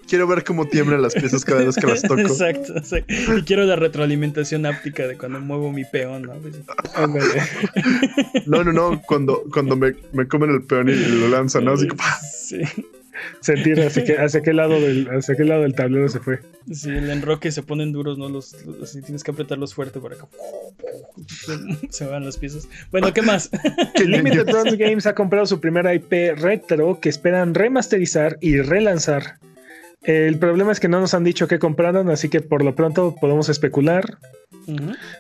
Quiero, ver cómo tiemblan las piezas cada vez que las toco. Exacto, Y quiero la retroalimentación áptica de cuando muevo mi peón, ¿no? no, no, no. Cuando, cuando me, me comen el peón y lo lanzan, ¿no? Así como. Sí sentir hacia qué, hacia qué lado del, hacia qué lado del tablero se fue. Sí, el enroque se ponen duros, ¿no? Los, tienes que apretarlos fuerte para que se van las piezas. Bueno, ¿qué más? Limited Run Games ha comprado su primera IP retro que esperan remasterizar y relanzar. El problema es que no nos han dicho qué compraron, así que por lo pronto podemos especular.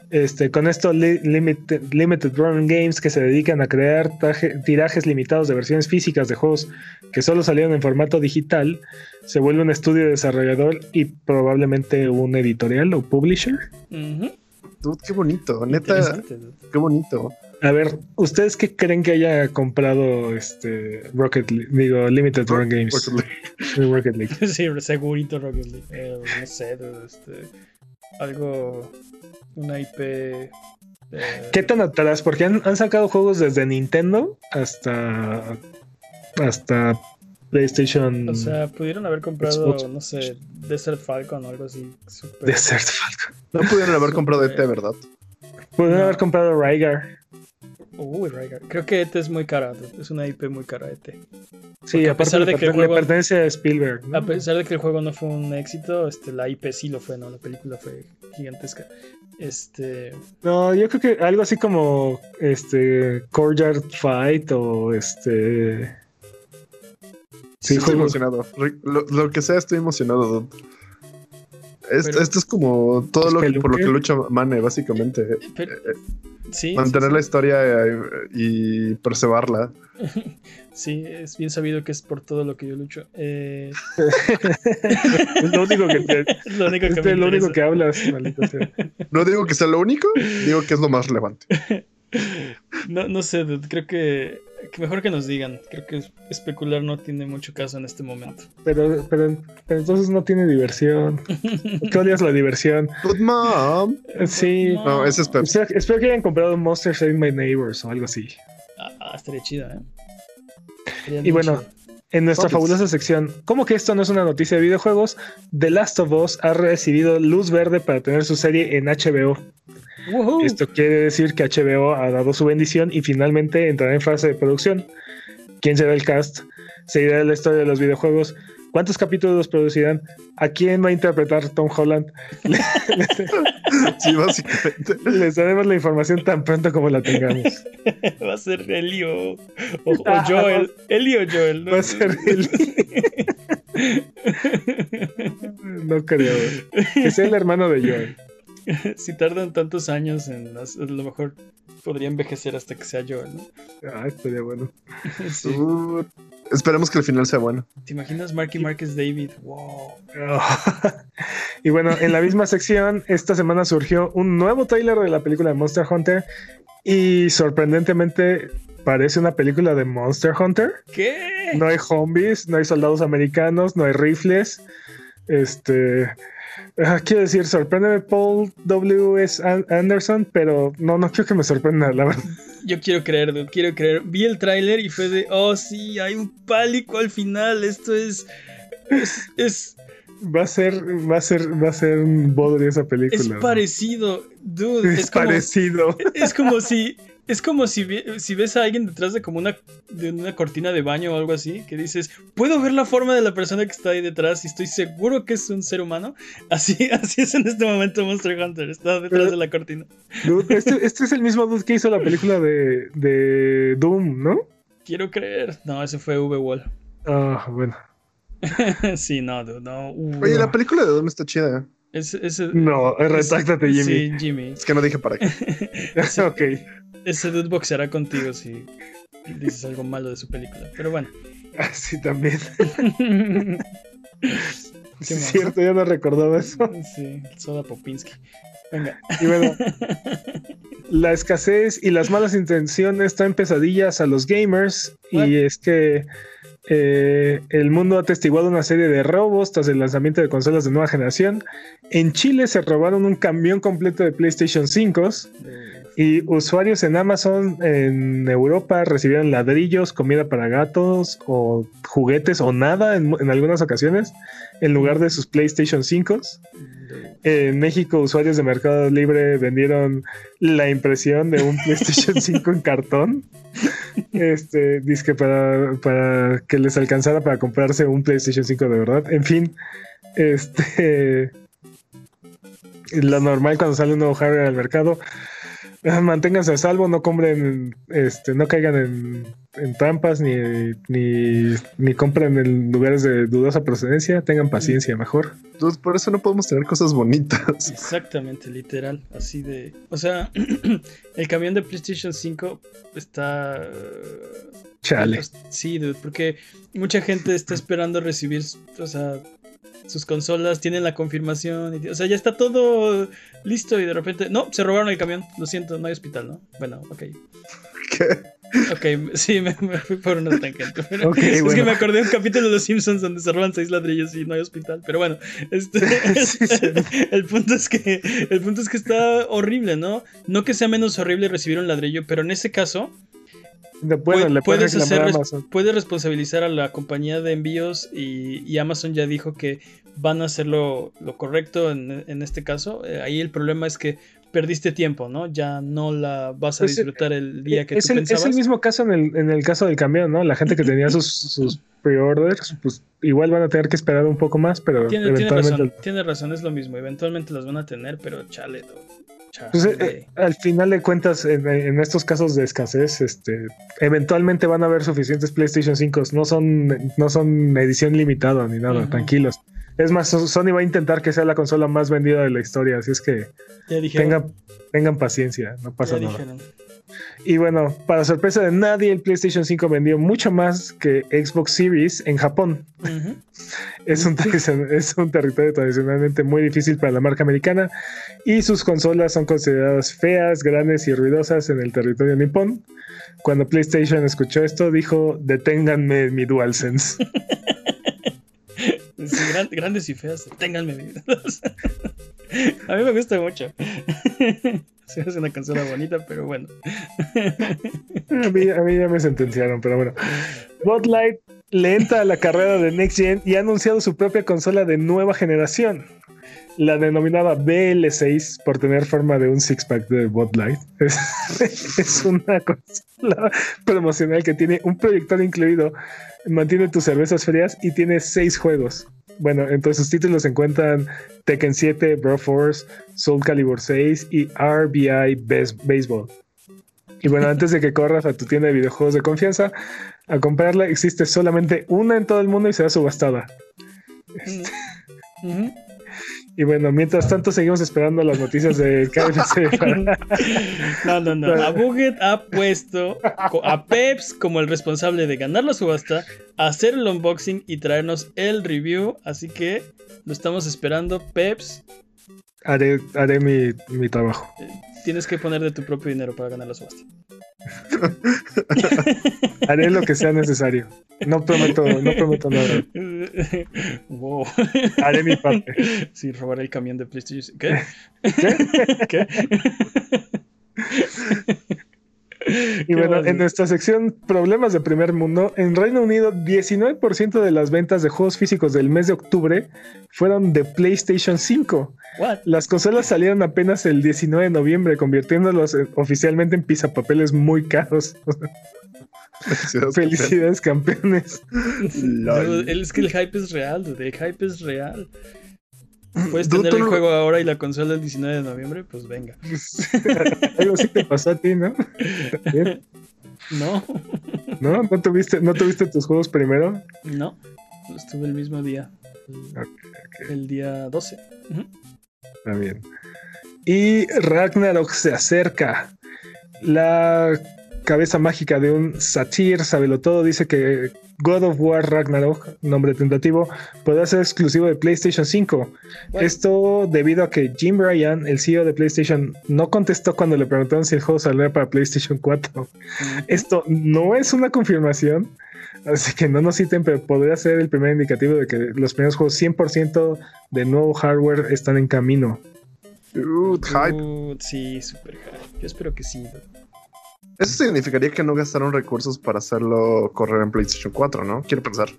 Este, con esto, Li- Limited, Limited Run Games que se dedican a crear tirajes limitados de versiones físicas de juegos que solo salieron en formato digital, se vuelve un estudio desarrollador y probablemente un editorial o publisher. Dude, qué bonito, neta, qué bonito. A ver, ¿ustedes qué creen que haya comprado este Rocket League? Digo, Limited Run Games. Rocket League. Sí, segurito Rocket League. Eh, no sé, este, algo, una IP. eh, ¿Qué tan atrás? Porque han, han sacado juegos desde Nintendo hasta hasta PlayStation O sea, pudieron haber comprado, Xbox. no sé, Desert Falcon o algo así. super- Desert Falcon. No pudieron haber comprado ET, ¿verdad? Pudieron No. haber comprado Rygar. Uy, Rygar. Creo que ET es muy cara, es una IP muy cara ET. Sí, a pesar de que el juego- pertenece a Spielberg. ¿no? A pesar de que el juego no fue un éxito, este, la IP sí lo fue, ¿no? La película fue gigantesca. Este. No, yo creo que algo así como este Courtyard Fight o este. Sí, Sí, estoy emocionado. Lo que sea, estoy emocionado, dude. Esto, Pero- esto es como todo lo que, por lo que lucha Mane, básicamente. pero- sí, Mantener sí, la historia eh, y preservarla. sí, es bien sabido que es por todo lo que yo lucho. Eh, es lo único que te- es lo único que es me lo único que hablas, maldita sea. No digo que sea lo único, digo que es lo más relevante. No, no sé, dude, creo que, que mejor que nos digan. Creo que especular no tiene mucho caso en este momento. Pero, pero, pero entonces no tiene diversión. ¿Por qué odias la diversión? But mom. Sí. No, ese es Pepsi. Espero, espero que hayan comprado Monster Save My Neighbors o algo así. Ah, ah, estaría chido, ¿eh? Estaría Y bueno, chido. En nuestra Hobbits. fabulosa sección, ¿cómo que esto no es una noticia de videojuegos? The Last of Us ha recibido luz verde para tener su serie en HBO. Woohoo. Esto quiere decir que HBO ha dado su bendición y finalmente entrará en fase de producción. ¿Quién será el cast? ¿Seguirá la historia de los videojuegos? ¿Cuántos capítulos producirán? ¿A quién va a interpretar Tom Holland? Sí, básicamente. Les daremos la información tan pronto como la tengamos. Va a ser Eli o, o- o Ah, Joel. Eli o Joel. ¿no? Va a ser el... No creo. Que sea el hermano de Joel. si tardan tantos años en a lo mejor podría envejecer hasta que sea Joel, ¿no? Ah, estaría bueno. Sí. Uh, esperemos que el final sea bueno. ¿Te imaginas Marky Marcus David? Wow. y bueno, en la misma sección, esta semana surgió un nuevo tráiler de la película de Monster Hunter y sorprendentemente parece una película de Monster Hunter. ¿Qué? No hay zombies, no hay soldados americanos, no hay rifles. Este. ah, Quiero decir, sorpréndeme Paul W. S. An- Anderson, pero no, no creo que me sorprenda, la verdad. Yo quiero creer, dude, quiero creer. Vi el tráiler y fue de, oh sí, hay un pálico al final. Esto es, es, es, Va a ser, va a ser, va a ser un bodrio esa película. es parecido, dude. Es, Es, como, parecido. es como si, es como si, ves a alguien detrás de como una, de una cortina de baño o algo así, que dices, puedo ver la forma de la persona que está ahí detrás y estoy seguro que es un ser humano. Así, así es en este momento Monster Hunter, está detrás Pero- de la cortina. Dude, este, este es el mismo dude que hizo la película de, de Doom, ¿no? Quiero creer. No, ese fue V-Wall. Ah, bueno. sí, no, dude, no. uh, Oye, la película de Doom está chida. Ese, ese- No, retáctate, Jimmy. Sí, Jimmy. Es que no dije para qué. Sí. ok. Ese dude boxeará contigo si dices algo malo de su película. Pero bueno. Ah, Sí, también. ¿Qué Sí, es cierto, ya no recordaba eso. Sí, Soda Popinski. Venga. Y bueno, la escasez y las malas intenciones traen pesadillas a los gamers. Y es que eh, el mundo ha atestiguado una serie de robos tras el lanzamiento de consolas de nueva generación. En Chile se robaron un camión completo de PlayStation 5 y usuarios en Amazon en Europa recibieron ladrillos, comida para gatos o juguetes o nada en, en algunas ocasiones en lugar de sus PlayStation 5. En México, usuarios de Mercado Libre vendieron la impresión de un PlayStation 5 en cartón. Este, que para, para que les alcanzara para comprarse un PlayStation 5 de verdad. En fin, este. Lo normal cuando sale un nuevo hardware al mercado. Manténganse a salvo, no compren, este, no caigan en, trampas ni, ni, ni, compren en lugares de dudosa procedencia. Tengan paciencia, mejor. por eso no podemos tener cosas bonitas. Exactamente, literal. Así de. O sea, el camión de PlayStation 5 está. Chale. Sí, porque mucha gente está esperando recibir. O sea, sus consolas tienen la confirmación. o sea, ya está todo listo y de repente. No, se robaron el camión. Lo siento, no hay hospital, ¿no? Bueno, ok. ¿Qué? Ok, sí, me, fui por una tangente. es que me acordé de un capítulo de Los Simpsons donde se roban seis ladrillos y no hay hospital. Pero bueno, este, el punto es que el punto es que está horrible, ¿no? No que sea menos horrible recibir un ladrillo, pero en ese caso puedes, hacer, puedes responsabilizar a la compañía de envíos y, Amazon ya dijo que van a hacer lo, correcto en, este caso. Eh, ahí el problema es que perdiste tiempo, ¿no? Ya no la vas a pues, disfrutar el día que es tú el, pensabas. Es el mismo caso en el, en el caso del camión, ¿no? La gente que tenía sus, sus pre-orders, pues igual van a tener que esperar un poco más, pero tiene, eventualmente... Tiene razón, tiene razón, es lo mismo. Eventualmente las van a tener, pero chale, pues, eh, eh, al final de cuentas, en, estos casos de escasez, este, eventualmente van a haber suficientes PlayStation 5. No son, no son edición limitada ni nada, tranquilos. Es más, Sony va a intentar que sea la consola más vendida de la historia, así es que tengan, tengan paciencia, no pasa nada. Y bueno, para sorpresa de nadie, el PlayStation 5 vendió mucho más que Xbox Series en Japón. es, un es un territorio tradicionalmente muy difícil para la marca americana y sus consolas son consideradas feas, grandes y ruidosas en el territorio nipón. Cuando PlayStation escuchó esto, dijo: Deténganme mi DualSense. grandes y feas, deténganme mi DualSense. A mí me gusta mucho. Sí, es una consola bonita, pero bueno. a, mí, ya me sentenciaron, pero bueno. Botlight le entra a la carrera de Next Gen y ha anunciado su propia consola de nueva generación. La denominada BL6 por tener forma de un six-pack de Botlight. Es, es una consola promocional que tiene un proyector incluido, mantiene tus cervezas frías y tiene seis juegos. Bueno, entre sus títulos se encuentran Tekken 7, Bro Force, Soul Calibur 6 y RBI Baseball. Y bueno, antes de que corras a tu tienda de videojuegos de confianza a comprarla, existe solamente una en todo el mundo y será subastada. Y bueno, mientras tanto seguimos esperando las noticias de KFC. no, no, no. A Buget ha puesto a Peps como el responsable de ganar la subasta, hacer el unboxing y traernos el review. Así que lo estamos esperando, Peps. Haré, haré mi, mi trabajo. Eh, tienes que poner de tu propio dinero para ganar la subasta. Haré lo que sea necesario. No prometo, no prometo nada. Haré mi parte. Sí, robaré el camión de PlayStation. ¿Qué? ¿Qué? ¿Qué? Y bueno, en nuestra sección Problemas de primer mundo, en Reino Unido, 19% de las ventas de juegos físicos del mes de octubre fueron de PlayStation 5. Las consolas salieron apenas el 19 de noviembre, convirtiéndolos oficialmente en pizapapeles muy caros. Felicidades, campeones. es que el hype es real, el hype es real. Puedes tener el juego ahora y la consola el 19 de noviembre, pues venga. Algo sí te pasó a ti, ¿no? No. ¿No? ¿No tuviste, ¿No tuviste tus juegos primero? No, estuve el mismo día. El día 12. Está bien. Y Ragnarok se acerca. La cabeza mágica de un satir, sabelo todo, dice que God of War Ragnarok, nombre tentativo, podrá ser exclusivo de PlayStation 5. Esto debido a que Jim Ryan, el CEO de PlayStation, no contestó cuando le preguntaron si el juego saldría para PlayStation 4. Esto no es una confirmación, así que no nos citen, pero podría ser el primer indicativo de que los primeros juegos 100% de nuevo hardware están en camino. hype. sí, super hype. Yo espero que sí. Eso significaría que no gastaron recursos para hacerlo correr en PlayStation 4, ¿no? Quiero pensar.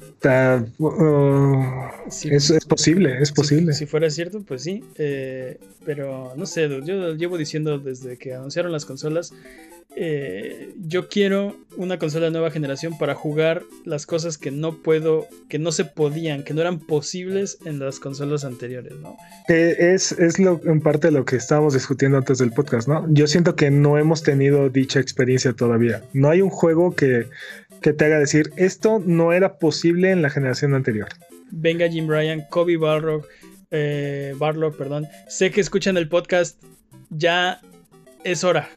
Está, uh, Sí, es, es posible, es si- posible. Si, fuera cierto, pues sí. eh, pero no sé, yo llevo diciendo desde que anunciaron las consolas. Eh, yo quiero una consola de nueva generación para jugar las cosas que no puedo, que no se podían, que no eran posibles en las consolas anteriores, ¿no? Eh, es, es lo, en parte lo que estábamos discutiendo antes del podcast, ¿no? Yo siento que no hemos tenido dicha experiencia todavía. No hay un juego que, que te haga decir, esto no era posible en la generación anterior. Venga Jim Ryan, Kobe Barlock, eh, Barlock, perdón. Sé que escuchan el podcast, ya es hora.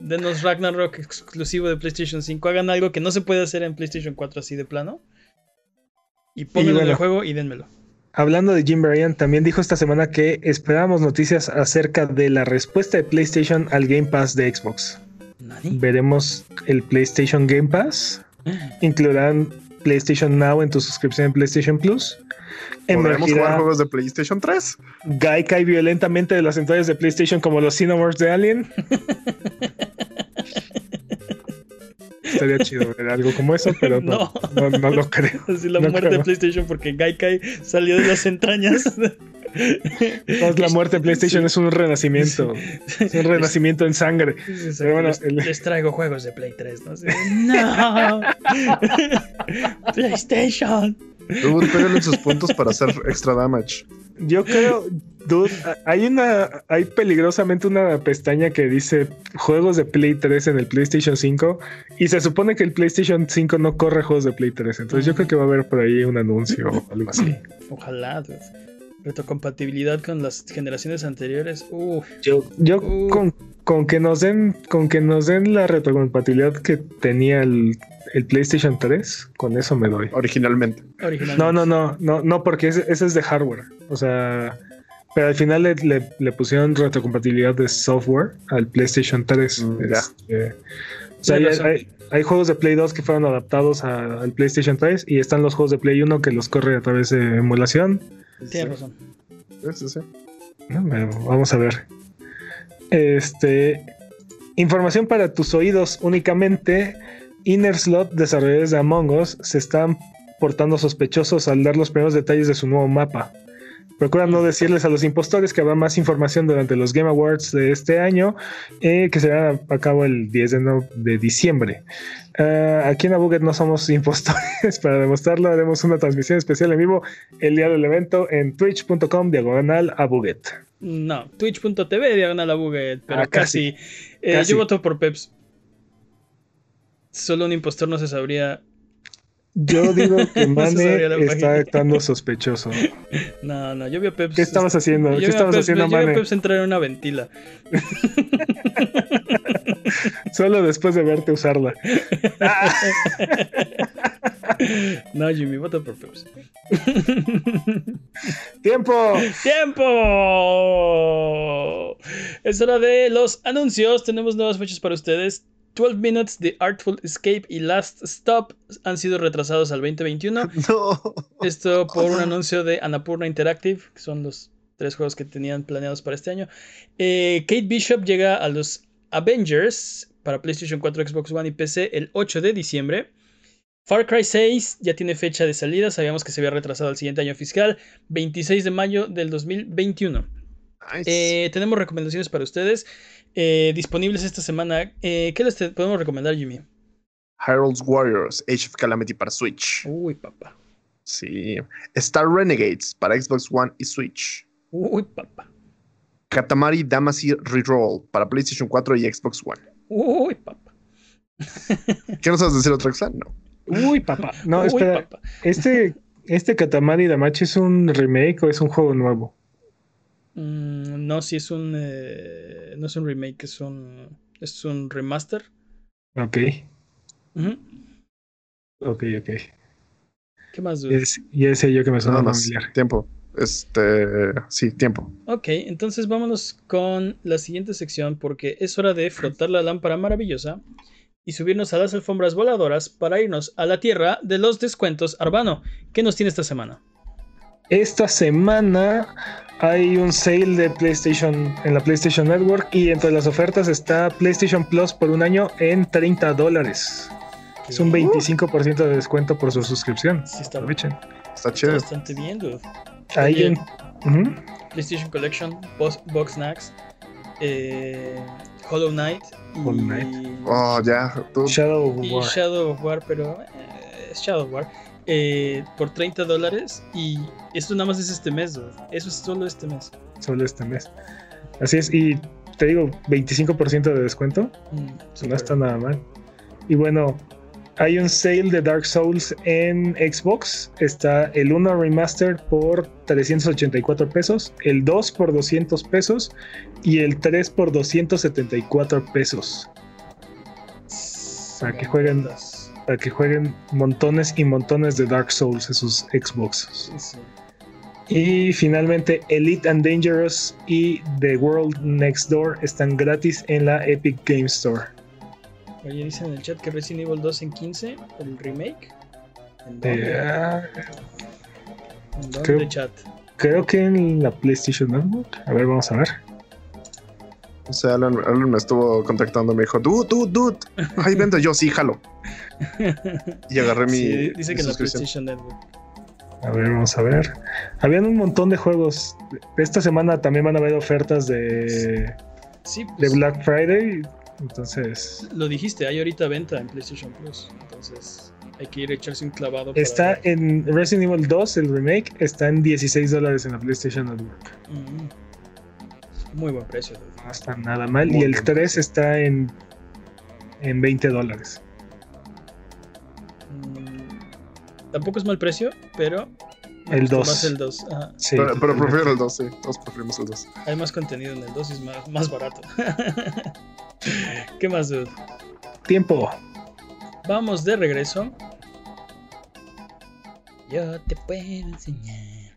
Denos Ragnarok exclusivo de PlayStation 5. Hagan algo que no se puede hacer en PlayStation 4 así de plano. Y pónganlo en el juego y denmelo. Hablando de Jim Bryan, también dijo esta semana que esperábamos noticias acerca de la respuesta de PlayStation al Game Pass de Xbox. ¿Nani? Veremos el PlayStation Game Pass. Incluirán PlayStation Now en tu suscripción en PlayStation Plus. ¿Podremos jugar juegos de PlayStation 3? Gaikai violentamente de las entrañas de PlayStation como los Cineworks de Alien. Estaría chido ver algo como eso, pero no, no, no lo creo. Así la No muerte creo. de PlayStation porque Gaikai salió de las entrañas. La muerte de PlayStation es un renacimiento. Es un renacimiento en sangre. Pero bueno, les, el- les traigo juegos de Play 3, ¿no? No. PlayStation. Dude, pégale sus puntos para hacer extra damage. Yo creo, dude, hay una, hay peligrosamente una pestaña que dice juegos de Play 3 en el PlayStation 5 y se supone que el PlayStation 5 no corre juegos de Play 3. Entonces yo creo que va a haber por ahí un anuncio o algo así. Ojalá. dude. Retrocompatibilidad con las generaciones anteriores. Uf. Yo, yo con, con que nos den, con que nos den la retrocompatibilidad que tenía el, el PlayStation 3, con eso me doy. Originalmente. Originalmente. No, no, no, no, no, porque ese, ese es de hardware. O sea, pero al final le, le- le pusieron retrocompatibilidad de software al PlayStation 3. Mm, ya. Este, o sea, hay, razón. hay- hay juegos de Play 2 que fueron adaptados a- al PlayStation 3 y están los juegos de Play 1 que los corre a través de emulación. Tienes razón. Sí, sí, sí. No, pero Vamos a ver. Este. Información para tus oídos únicamente. Inner Slot, desarrolladores de Among Us, se están portando sospechosos al dar los primeros detalles de su nuevo mapa. Procura no decirles a los impostores que habrá más información durante los Game Awards de este año, eh, que se van a, a cabo el 10 de, no- de diciembre. Ah, aquí en Abuget no somos impostores. Para demostrarlo, haremos una transmisión especial en vivo el día del evento en twitch.com diagonal Abuget. No, twitch.tv diagonal a Buget, pero Ah, casi. casi. Eh, Casi. Yo voto por Peps. Solo un impostor no se sabría. Yo digo que Mane está actuando sospechoso. No, no, yo vi a Peps. ¿Qué estabas haciendo? yo ¿Qué vi a estabas Peps- haciendo, yo vi a Mane? Peps entrar en una ventila. Solo después de verte usarla. No, Jimmy, voto por Peps. ¡Tiempo! ¡Tiempo! Es hora de los anuncios. Tenemos nuevas fechas para ustedes. 12 Minutes, The Artful Escape y Last Stop han sido retrasados al 2021. No. Esto por un anuncio de Annapurna Interactive, que son los tres juegos que tenían planeados para este año. Eh, Kate Bishop llega a los Avengers para PlayStation 4, Xbox One y PC el 8 de diciembre. Far Cry 6 ya tiene fecha de salida, sabíamos que se había retrasado al siguiente año fiscal, 26 de mayo del 2021. Nice. Eh, tenemos recomendaciones para ustedes eh, disponibles esta semana. Eh, ¿Qué les te- podemos recomendar, Jimmy? Herald's Warriors, Age of Calamity para Switch. Uy, papá. Sí. Star Renegades para Xbox One y Switch. Uy, papá. Katamari Damacy Reroll para PlayStation 4 y Xbox One. Uy, papá. ¿Qué no sabes decir otra cosa? No. Uy, papá. No, Uy, espera. papá. Este, este Katamari Damachi es un remake o es un juego nuevo. Mm, no, si es un. eh, no es un remake, es un. Es un remaster. Ok, Ujú. ok, ok. ¿Qué más dudas? ya decía yo que me suena más. familiar. Tiempo. Este. Sí, tiempo. Ok, entonces vámonos con la siguiente sección porque es hora de frotar la lámpara maravillosa y subirnos a las alfombras voladoras para irnos a la tierra de los descuentos. Arbano, ¿qué nos tiene esta semana? Esta semana hay un sale de PlayStation en la PlayStation Network y entre las ofertas está PlayStation Plus por un año en 30 dólares. Es un 25% de descuento por su suscripción. Sí, está, Aprovechen. Está está chido. bastante bien, dude. Ahí en. PlayStation Collection, Box, Box Snacks, eh, Hollow Knight y, Hollow Knight. Oh, ya. Shadow of y War. Shadow of War, pero eh, es Shadow of War, eh, por 30 dólares. Y esto nada más es este mes, dude. Eso es solo este mes. Solo este mes. Así es. Y te digo, 25% de descuento. Mm, No está nada mal. Y bueno, hay un sale de Dark Souls en Xbox. Está el 1 Remaster por 384 pesos, el 2 por 200 pesos y el 3 por 274 pesos. Para que jueguen. Para que jueguen montones y montones de Dark Souls en sus Xbox. Sí. Y finalmente Elite and Dangerous y The World Next Door están gratis en la Epic Game Store. Oye, dicen en el chat que Resident Evil 2 en 15, el remake. ¿En dónde? Eh, ¿En dónde, creo- chat? Creo que en la PlayStation Network. A ver, vamos a ver. O sea, Alan, Alan me estuvo contactando. Me dijo, dude, dude, dude. Ahí vente. Yo sí, jalo. Y agarré mi. Sí, dice mi que en la. PlayStation Network. A ver, vamos a ver. Habían un montón de juegos. Esta semana también van a haber ofertas de, Sí, de pues, Black Friday. Entonces, lo dijiste, hay ahorita venta en PlayStation Plus. Entonces, hay que ir a echarse un clavado. está en Resident Evil 2, el remake, está en 16 dólares en la PlayStation Network. Mm. Muy buen precio. dude. No está nada mal. Muy y el bien. 3 está en, en 20 dólares. Mm, Tampoco es mal precio, pero. El gustó 2. Más el 2. Ajá. Sí, Pero, pero prefiero el 2, sí. Todos preferimos el 2. Hay más contenido en el 2 y es más, más barato. ¿Qué más, dude? Tiempo. Vamos de regreso. Yo te puedo enseñar.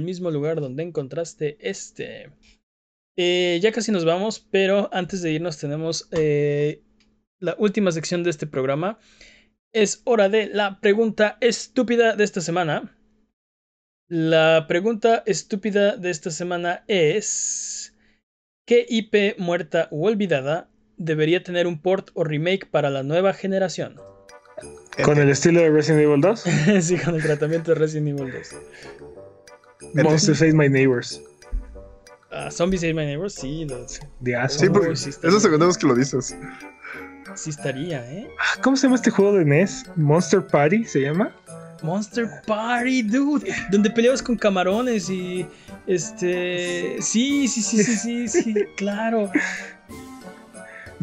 mismo lugar donde encontraste este. Eh, ya casi nos vamos, pero antes de irnos tenemos eh, la última sección de este programa. Es hora de la pregunta estúpida de esta semana. La pregunta estúpida de esta semana es... ¿Qué IP muerta u olvidada debería tener un port o remake para la nueva generación? Con el estilo de Resident Evil 2. sí, con el tratamiento de Resident Evil 2. Monsters Ate My Neighbors. Ah, Zombies Ate My Neighbors, sí, lo- De. Sí, porque sí es la segunda vez que lo dices. sí estaría, ¿eh? Ah, ¿Cómo se llama este juego de NES? Monster Party se llama. Monster Party, dude, donde peleabas con camarones y este, sí, sí, sí, sí, sí, sí, claro.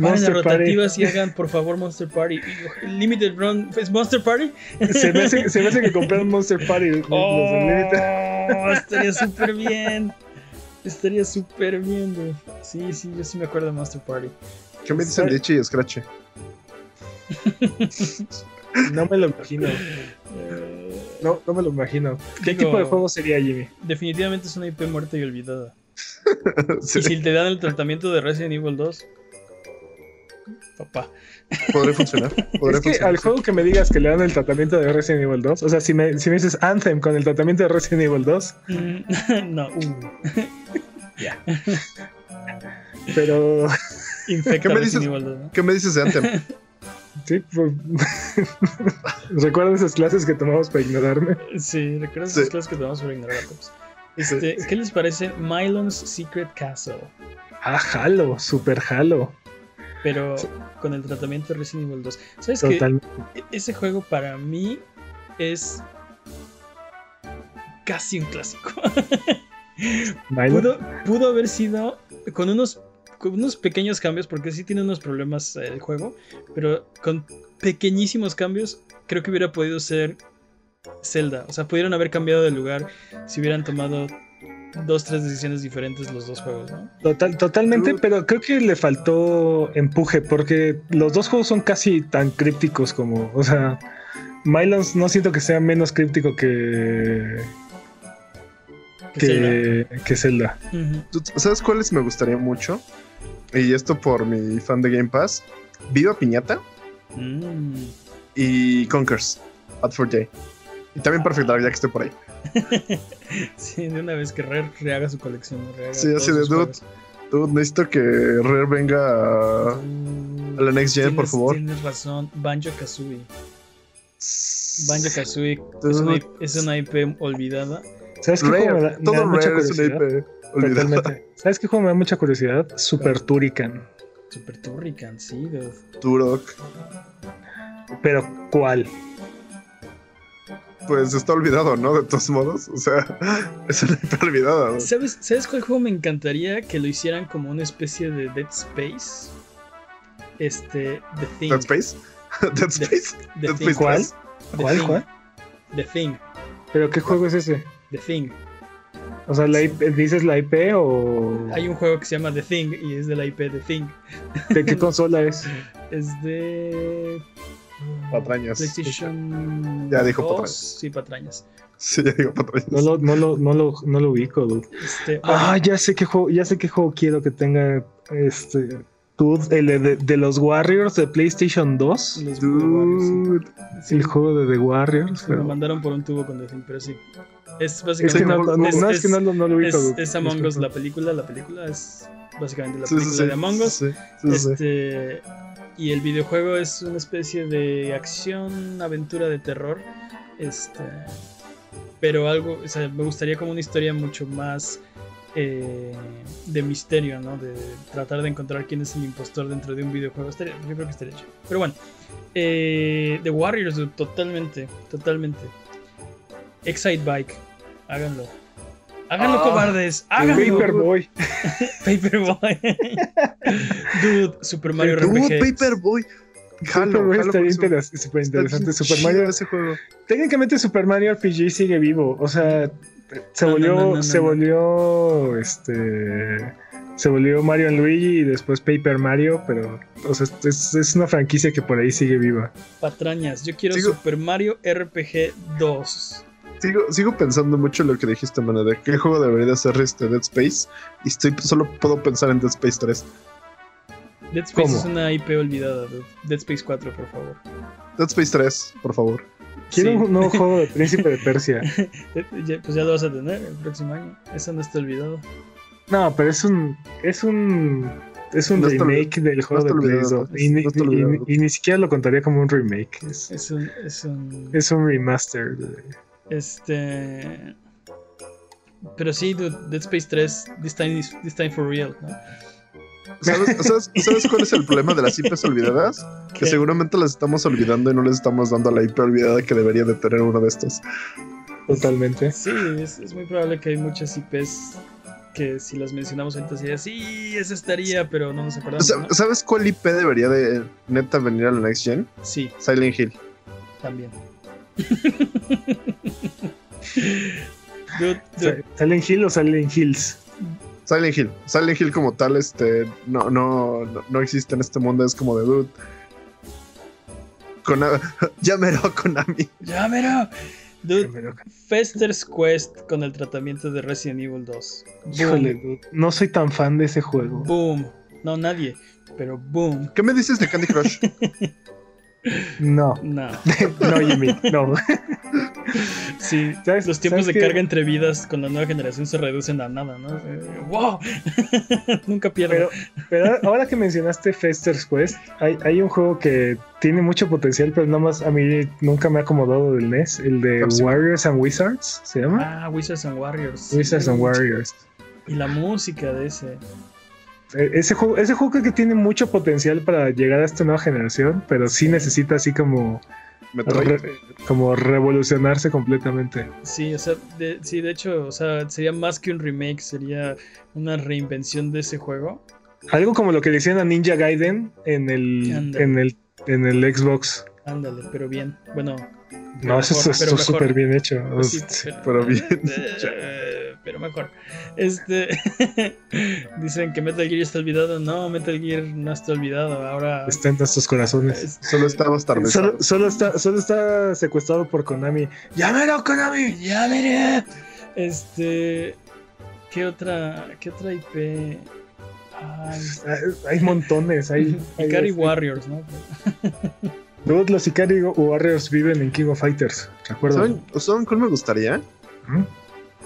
Paren las Monster Party. rotativas y hagan por favor Monster Party. Limited Run, ¿es Monster Party? Se me hace, se me hace que compraron Monster Party. Oh, estaría súper bien. Estaría súper bien, dude. Sí, sí, yo sí me acuerdo de Monster Party. ¿Qué me dicen de y Scratch? No me lo imagino. Eh, No, no me lo imagino. ¿Qué Digo- tipo de juego sería Jimmy? definitivamente es una IP muerta y olvidada. Sí, Y si te dan el tratamiento de Resident Evil 2, papá. podría funcionar. Podría Es que funcionar, al sí. juego que me digas que le dan el tratamiento de Resident Evil 2, o sea, si me, si me dices Anthem con el tratamiento de Resident Evil 2, Mm, no, uh, pero infecta ¿Qué me dices? Evil 2, ¿no? ¿Qué me dices de Anthem? sí, pues, recuerdo esas clases que tomamos para ignorarme. Sí, recuerdas Sí. esas clases que tomamos por ignorar a Pops? Este, ¿Qué les parece Mylon's Secret Castle? Ah, Halo, super Halo. Pero con el tratamiento de Resident Evil 2. ¿Sabes qué? Totalmente. E- Ese juego para mí es casi un clásico. Pudo haber sido con unos, con unos pequeños cambios, porque sí tiene unos problemas eh, el juego, pero con pequeñísimos cambios creo que hubiera podido ser Zelda. O sea, pudieron haber cambiado de lugar si hubieran tomado dos, tres decisiones diferentes los dos juegos, ¿no? Total, totalmente, pero creo que le faltó empuje porque los dos juegos son casi tan crípticos como, o sea, Mylons no siento que sea menos críptico que Que Zelda. que, que Zelda. Ujú. ¿Tú- ¿Sabes cuáles me gustaría mucho? Y esto por mi fan de Game Pass. Viva Piñata Mm. y Conkers. Out for Day. Y también Perfect Dark, ya que estoy por ahí. Sí, de una vez que Rare rehaga su colección. Rehaga Sí, así de, dude, necesito que Rare venga a, a la Next Gen, por favor. Tienes razón. Banjo Kazooie. Banjo Kazooie es, una, IP es una IP olvidada. ¿Sabes qué me da, me da Todo mucha Rare es una curiosidad? IP olvidada. Totalmente. ¿Sabes qué juego me da mucha curiosidad? Super Turrican. Super Turrican, sí, dude. Turok. Pero ¿cuál? Pues está olvidado, ¿no? De todos modos. O sea, es una IP olvidada. ¿no? ¿Sabes, ¿Sabes cuál juego me encantaría que lo hicieran como una especie de Dead Space? Este, The Thing. Dead Space. Dead Space. The Dead Thing. Space ¿Cuál? 3. The ¿Cuál? Thing. ¿Cuál? The Thing. ¿Pero qué juego es ese? The Thing. O sea, la IP ¿dices la IP o Hay un juego que se llama The Thing y es de la IP The Thing. de qué consola es? Es de. Patrañas. PlayStation. Ya dijo 2. patrañas. Sí, patrañas. Sí, ya digo patrañas. No lo, no lo, no lo, no lo ubico, dude. Este, Ah, ya sé qué juego, ya sé qué juego quiero que tenga este. Dude, el de, de los Warriors de PlayStation 2. los Warriors, Dude. sí. El juego de The Warriors. Pero- mandaron por un tubo con The Thing, pero sí. Es básicamente. que no, no, es, lo- lo Among Us, la película. La película es básicamente la película sí, sí. de Among Us. Sí, sí, sí. Este, y el videojuego es una especie de acción, aventura de terror. Este, pero algo, o sea, me gustaría como una historia mucho más eh, de misterio, ¿no? De tratar de encontrar quién es el impostor dentro de un videojuego. Estaría- yo creo que estaría hecho. Pero bueno, eh, The Warriors, totalmente, totalmente. Excite Bike, háganlo. Háganlo, Ah, cobardes. Háganlo. Paperboy. Paperboy. Dude, Super Mario Dude, RPG. Paperboy. Jalo, Paperboy estaría con eso. interes- súper Está interesante. bien Super Mario. ese juego. Técnicamente Super Mario RPG sigue vivo. O sea, se No, volvió. no, no, no, se no. volvió. Este. Se volvió Mario and Luigi y después Paper Mario, pero. O sea, es, es una franquicia que por ahí sigue viva. Patrañas. Yo quiero Sigo- Super Mario RPG 2. Sigo, sigo pensando mucho en lo que dijiste, mano, de qué juego debería de ser este Dead Space. Y estoy, solo puedo pensar en Dead Space 3. Dead Space ¿Cómo? es una IP olvidada. dude. Dead Space 4, por favor. Dead Space 3, por favor. Quiero Sí. un nuevo juego de Príncipe de Persia. Pues ya lo vas a tener el próximo año. Eso no está olvidado. No, pero es un. Es un. Es un No remake del juego de Play olvidado, 2. Y, ni- no está y- olvidado. y ni siquiera lo contaría como un remake. Es, Es un. Es un. es un remaster. de- Este. Pero sí, dude, Dead Space 3, this time, is- this time for real, ¿no? ¿Sabes, sabes, sabes cuál es el problema de las IPs olvidadas? Que seguramente las estamos olvidando y no les estamos dando a la IP olvidada que debería de tener uno de estos. Totalmente. Sí, es, es muy probable que hay muchas IPs que si las mencionamos ahorita sería sí, esa estaría, pero no nos acordamos. ¿Sabes cuál IP debería de neta venir a la Next Gen? Sí, Silent Hill. también. Dude, dude, ¿Silent Hill o Silent Hills? Silent Hill. Silent Hill como tal, este, no, no, no, existe en este mundo, es como de dude. Konami, llámelo Konami. mero. Dude, Fester's Quest con el tratamiento de Resident Evil 2. Boom. Híjole, dude, no soy tan fan de ese juego. Boom. No, nadie. Pero boom. ¿Qué me dices de Candy Crush? No, No. no, Jimmy, no. Sí, ¿Sabes- los tiempos de carga entre vidas con la nueva generación se reducen a nada, ¿no? Eh, ¡Wow! Nunca pierdo. Pero, pero ahora que mencionaste Fester's Quest, hay, hay un juego que tiene mucho potencial, pero nada más a mí nunca me ha acomodado del NES, el de Capsule. Warriors and Wizards, ¿se llama? Ah, Wizards and Warriors. Wizards and. Warriors. Y la música de ese. Eh, Ese juego, ese juego creo que tiene mucho potencial para llegar a esta nueva generación, pero sí necesita así como, re- como revolucionarse completamente. Sí, o sea, de, sí, de hecho, o sea, sería más que un remake, sería una reinvención de ese juego. Algo como lo que le hicieron a Ninja Gaiden en el, en el, en el Xbox. Ándale, pero bien. Bueno. No, eso mejor, está súper bien hecho. Pues sí, Sí. pero bien eh, pero mejor. Este dicen que Metal Gear está olvidado. No, Metal Gear no está olvidado. Ahora Está en nuestros corazones. es- Solo está bastardizado. Solo, solo está, solo está secuestrado por Konami. ¡Llámelo, Konami! veré. Este ¿qué otra qué otra IP? Ay, Hay, hay montones. Hay, hay- Ikari Warriors, ¿no? Todos los Ikari Warriors viven en King of Fighters. ¿Recuerdo? ¿Saben, ¿Saben cuál me gustaría? ¿Mm?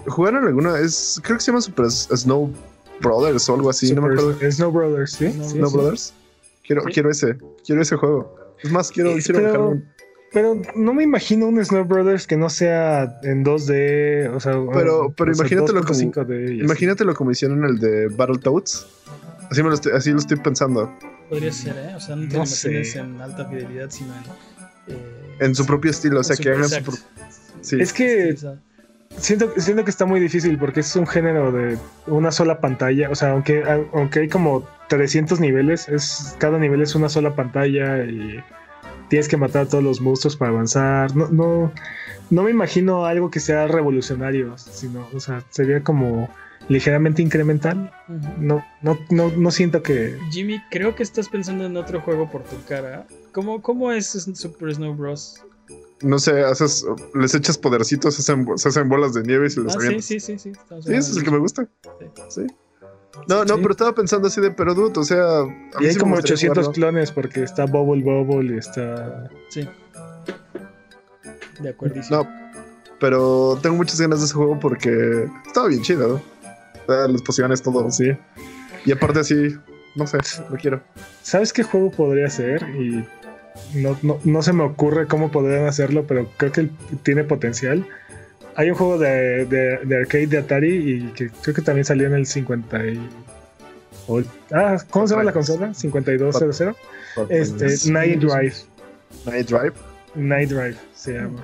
¿Jugaron alguna? Es, creo que se llama Super Snow Brothers o algo así, no me acuerdo. Snow Brothers, ¿sí? Snow Sí, Snow sí. Brothers. Quiero, Sí. quiero ese. Quiero ese juego. Es más, quiero, Es- quiero pero- un- Pero no me imagino un Snow Brothers que no sea en 2D, o sea, Pero- pero o sea, imagínatelo como- 2.5D y así. Imagínatelo como hicieron el de Battletoads. Así, me lo estoy, así lo estoy pensando. Podría ser, ¿eh? O sea, no te No imagines en alta fidelidad, sino en. eh, En su propio estilo. O sea, que hagan su exacto. pro- Sí. Es que siento, siento que está muy difícil porque es un género de una sola pantalla. O sea, aunque, aunque hay como 300 niveles, es, cada nivel es una sola pantalla y tienes que matar a todos los monstruos para avanzar. No, no, no me imagino algo que sea revolucionario, sino, o sea, sería como ligeramente incremental. No, no, no, no siento que. Jimmy, creo que estás pensando en otro juego por tu cara. ¿Cómo, cómo es Super Snow Bros? No sé, haces, les echas podercitos, se hacen, se hacen bolas de nieve y se los Ah, sí, avientas. sí, sí, sí. Sí, ese es el que me gusta. Sí. Sí. No, no, Sí. pero estaba pensando así de, pero dude, o sea. a mí Y hay como gustaría 800 jugarlo. clones porque está Bubble Bubble y está. Sí. De acuerdo. No, pero tengo muchas ganas de ese juego porque estaba bien chido. ¿no? Las pociones, todo. Sí. Y aparte así, no sé, lo quiero. ¿Sabes qué juego podría ser? Y no, no, no se me ocurre cómo podrían hacerlo, pero creo que tiene potencial. Hay un juego de, de- de arcade de Atari y que creo que también salió en el 50 y... o- ah, ¿cómo se llama la consola? 5200. Este, Night Drive. Night Drive. Night Drive se llama.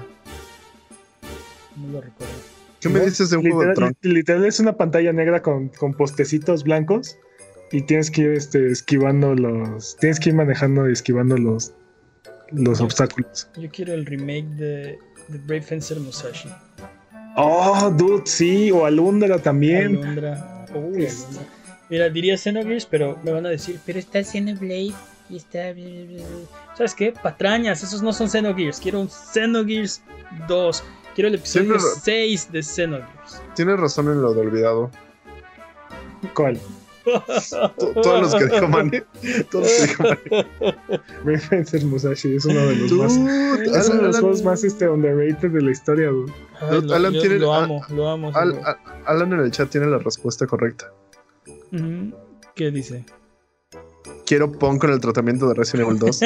No lo recuerdo. ¿Qué me dices de un juego de Literal, Tron? literal es una pantalla negra con, con postecitos blancos y tienes que ir este, esquivando los. Tienes que ir manejando y esquivando los, los obstáculos. Yo quiero el remake de, de Brave Fencer Musashi. Oh, dude, sí, o Alundra también. Alundra. Uy, Es- Alundra. Mira, diría Xenogears, pero me van a decir, pero está Xenoblade y está... ¿Sabes qué? Patrañas, esos no son Xenogears. Quiero un Xenogears 2. Quiero el episodio Siempre lo- 6 de Xenogears. Tienes razón en lo de olvidado. ¿Cuál? To- Todos los que dijo Manny. Todos los que dijo Manny. Brave Fencer Musashi es uno de los más. Es uno de los juegos más este, underrated de la historia, dude. Ay, lo, Alan yo tiene- lo amo, lo amo. Alan en el chat tiene la respuesta correcta. ¿Qué dice? Quiero Pong con el tratamiento de Resident Evil 2.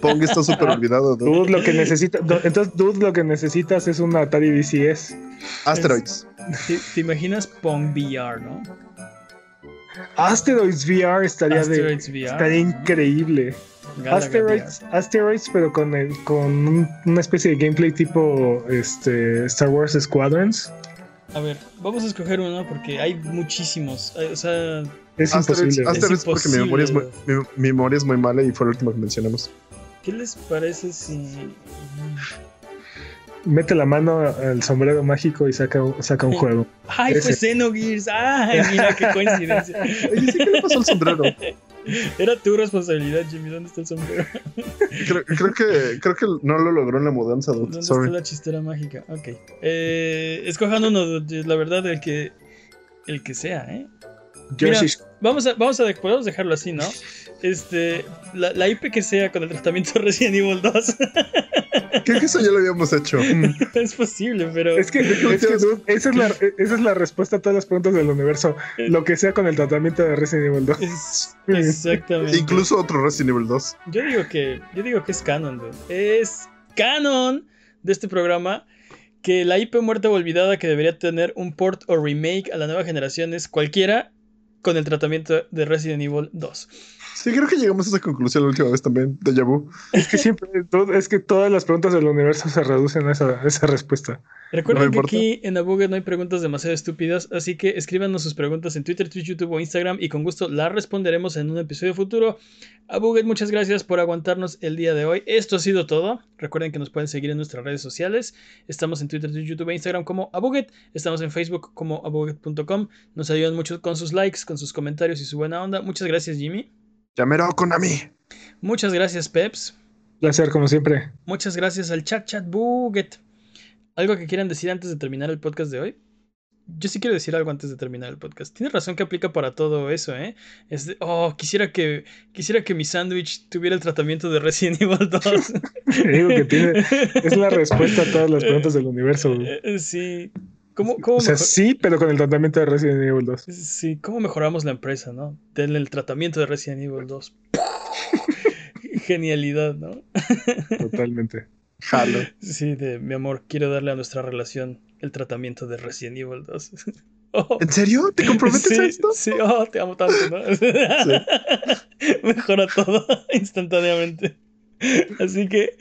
Pong está súper olvidado. dude. Dude, lo que necesitas. Entonces, dude, lo que necesitas es un Atari VCS. Asteroids. ¿Te, te imaginas Pong VR, no? Asteroids VR estaría de. Asteroids VR. Estaría increíble. Galaga Asteroids, Asteroids, pero con, el- con un- una especie de gameplay tipo este, Star Wars Squadrons. A ver, vamos a escoger uno porque hay muchísimos. O sea, Es imposible. Porque mi memoria, es muy, mi, mi memoria es muy mala y fue el último que mencionamos. ¿qué les parece si. Mete la mano al sombrero mágico y saca, un- saca un juego. ¡Ay, fue. Xenogears! ¡Ay, mira qué coincidencia! Oye, sí, ¿qué le pasó al sombrero? Era tu responsabilidad, Jimmy. ¿Dónde está el sombrero? Creo, creo que, creo que no lo logró en la mudanza, dude. ¿Dónde Sorry. está la chistera mágica? Ok. Eh, escojan uno, de- la verdad, el que. El que sea, ¿eh? Mira, Vamos a, vamos a podemos dejarlo así, ¿no? Este, la, la IP que sea con el tratamiento Resident Evil 2 Creo que eso ya lo habíamos hecho. es posible, pero Es que, es que, dude, esa, es la, esa es la respuesta a todas las preguntas del universo. Lo que sea con el tratamiento de Resident Evil 2. es exactamente. Incluso otro Resident Evil 2. Yo digo que yo digo que es canon, dude. es canon de este programa que la IP muerta o olvidada que debería tener un port o remake a la nueva generación es cualquiera con el tratamiento de Resident Evil 2. Sí, creo que llegamos a esa conclusión la última vez también, de Yabu. Es que siempre, es que todas las preguntas del universo se reducen a esa, esa respuesta. Recuerden que aquí en Abuget no hay preguntas demasiado estúpidas, así que escríbanos sus preguntas en Twitter, Twitch, YouTube o Instagram y con gusto las responderemos en un episodio futuro. Abuget, muchas gracias por aguantarnos el día de hoy. Esto ha sido todo. Recuerden que nos pueden seguir en nuestras redes sociales. Estamos en Twitter, Twitch, YouTube e Instagram como Abuget. Estamos en Facebook como abuget.com. Nos ayudan mucho con sus likes, con sus comentarios y su buena onda. Muchas gracias, Jimmy. Llamero Konami. Muchas gracias, Peps. Placer, como siempre. Muchas gracias al chat chat Buget. ¿Algo que quieran decir antes de terminar el podcast de hoy? Yo sí quiero decir algo antes de terminar el podcast. Tienes razón que aplica para todo eso, ¿eh? Es de, oh, quisiera que, quisiera que mi sándwich tuviera el tratamiento de Resident Evil 2. Digo que tiene, es la respuesta a todas las preguntas del universo. Eh, eh, sí. ¿Cómo, cómo o sea, mejor- sí, pero con el tratamiento de Resident Evil 2. Sí, ¿cómo mejoramos la empresa, no? Denle el tratamiento de Resident Evil 2. Genialidad, ¿no? Totalmente. Jalo. Sí, de mi amor, quiero darle a nuestra relación el tratamiento de Resident Evil 2. Oh, ¿En serio? ¿Te comprometes sí, a esto? Sí, oh, te amo tanto, ¿no? Mejora todo instantáneamente. Así que.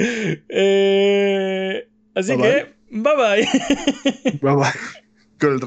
eh, así Bye que. Bye bye. Bye bye. El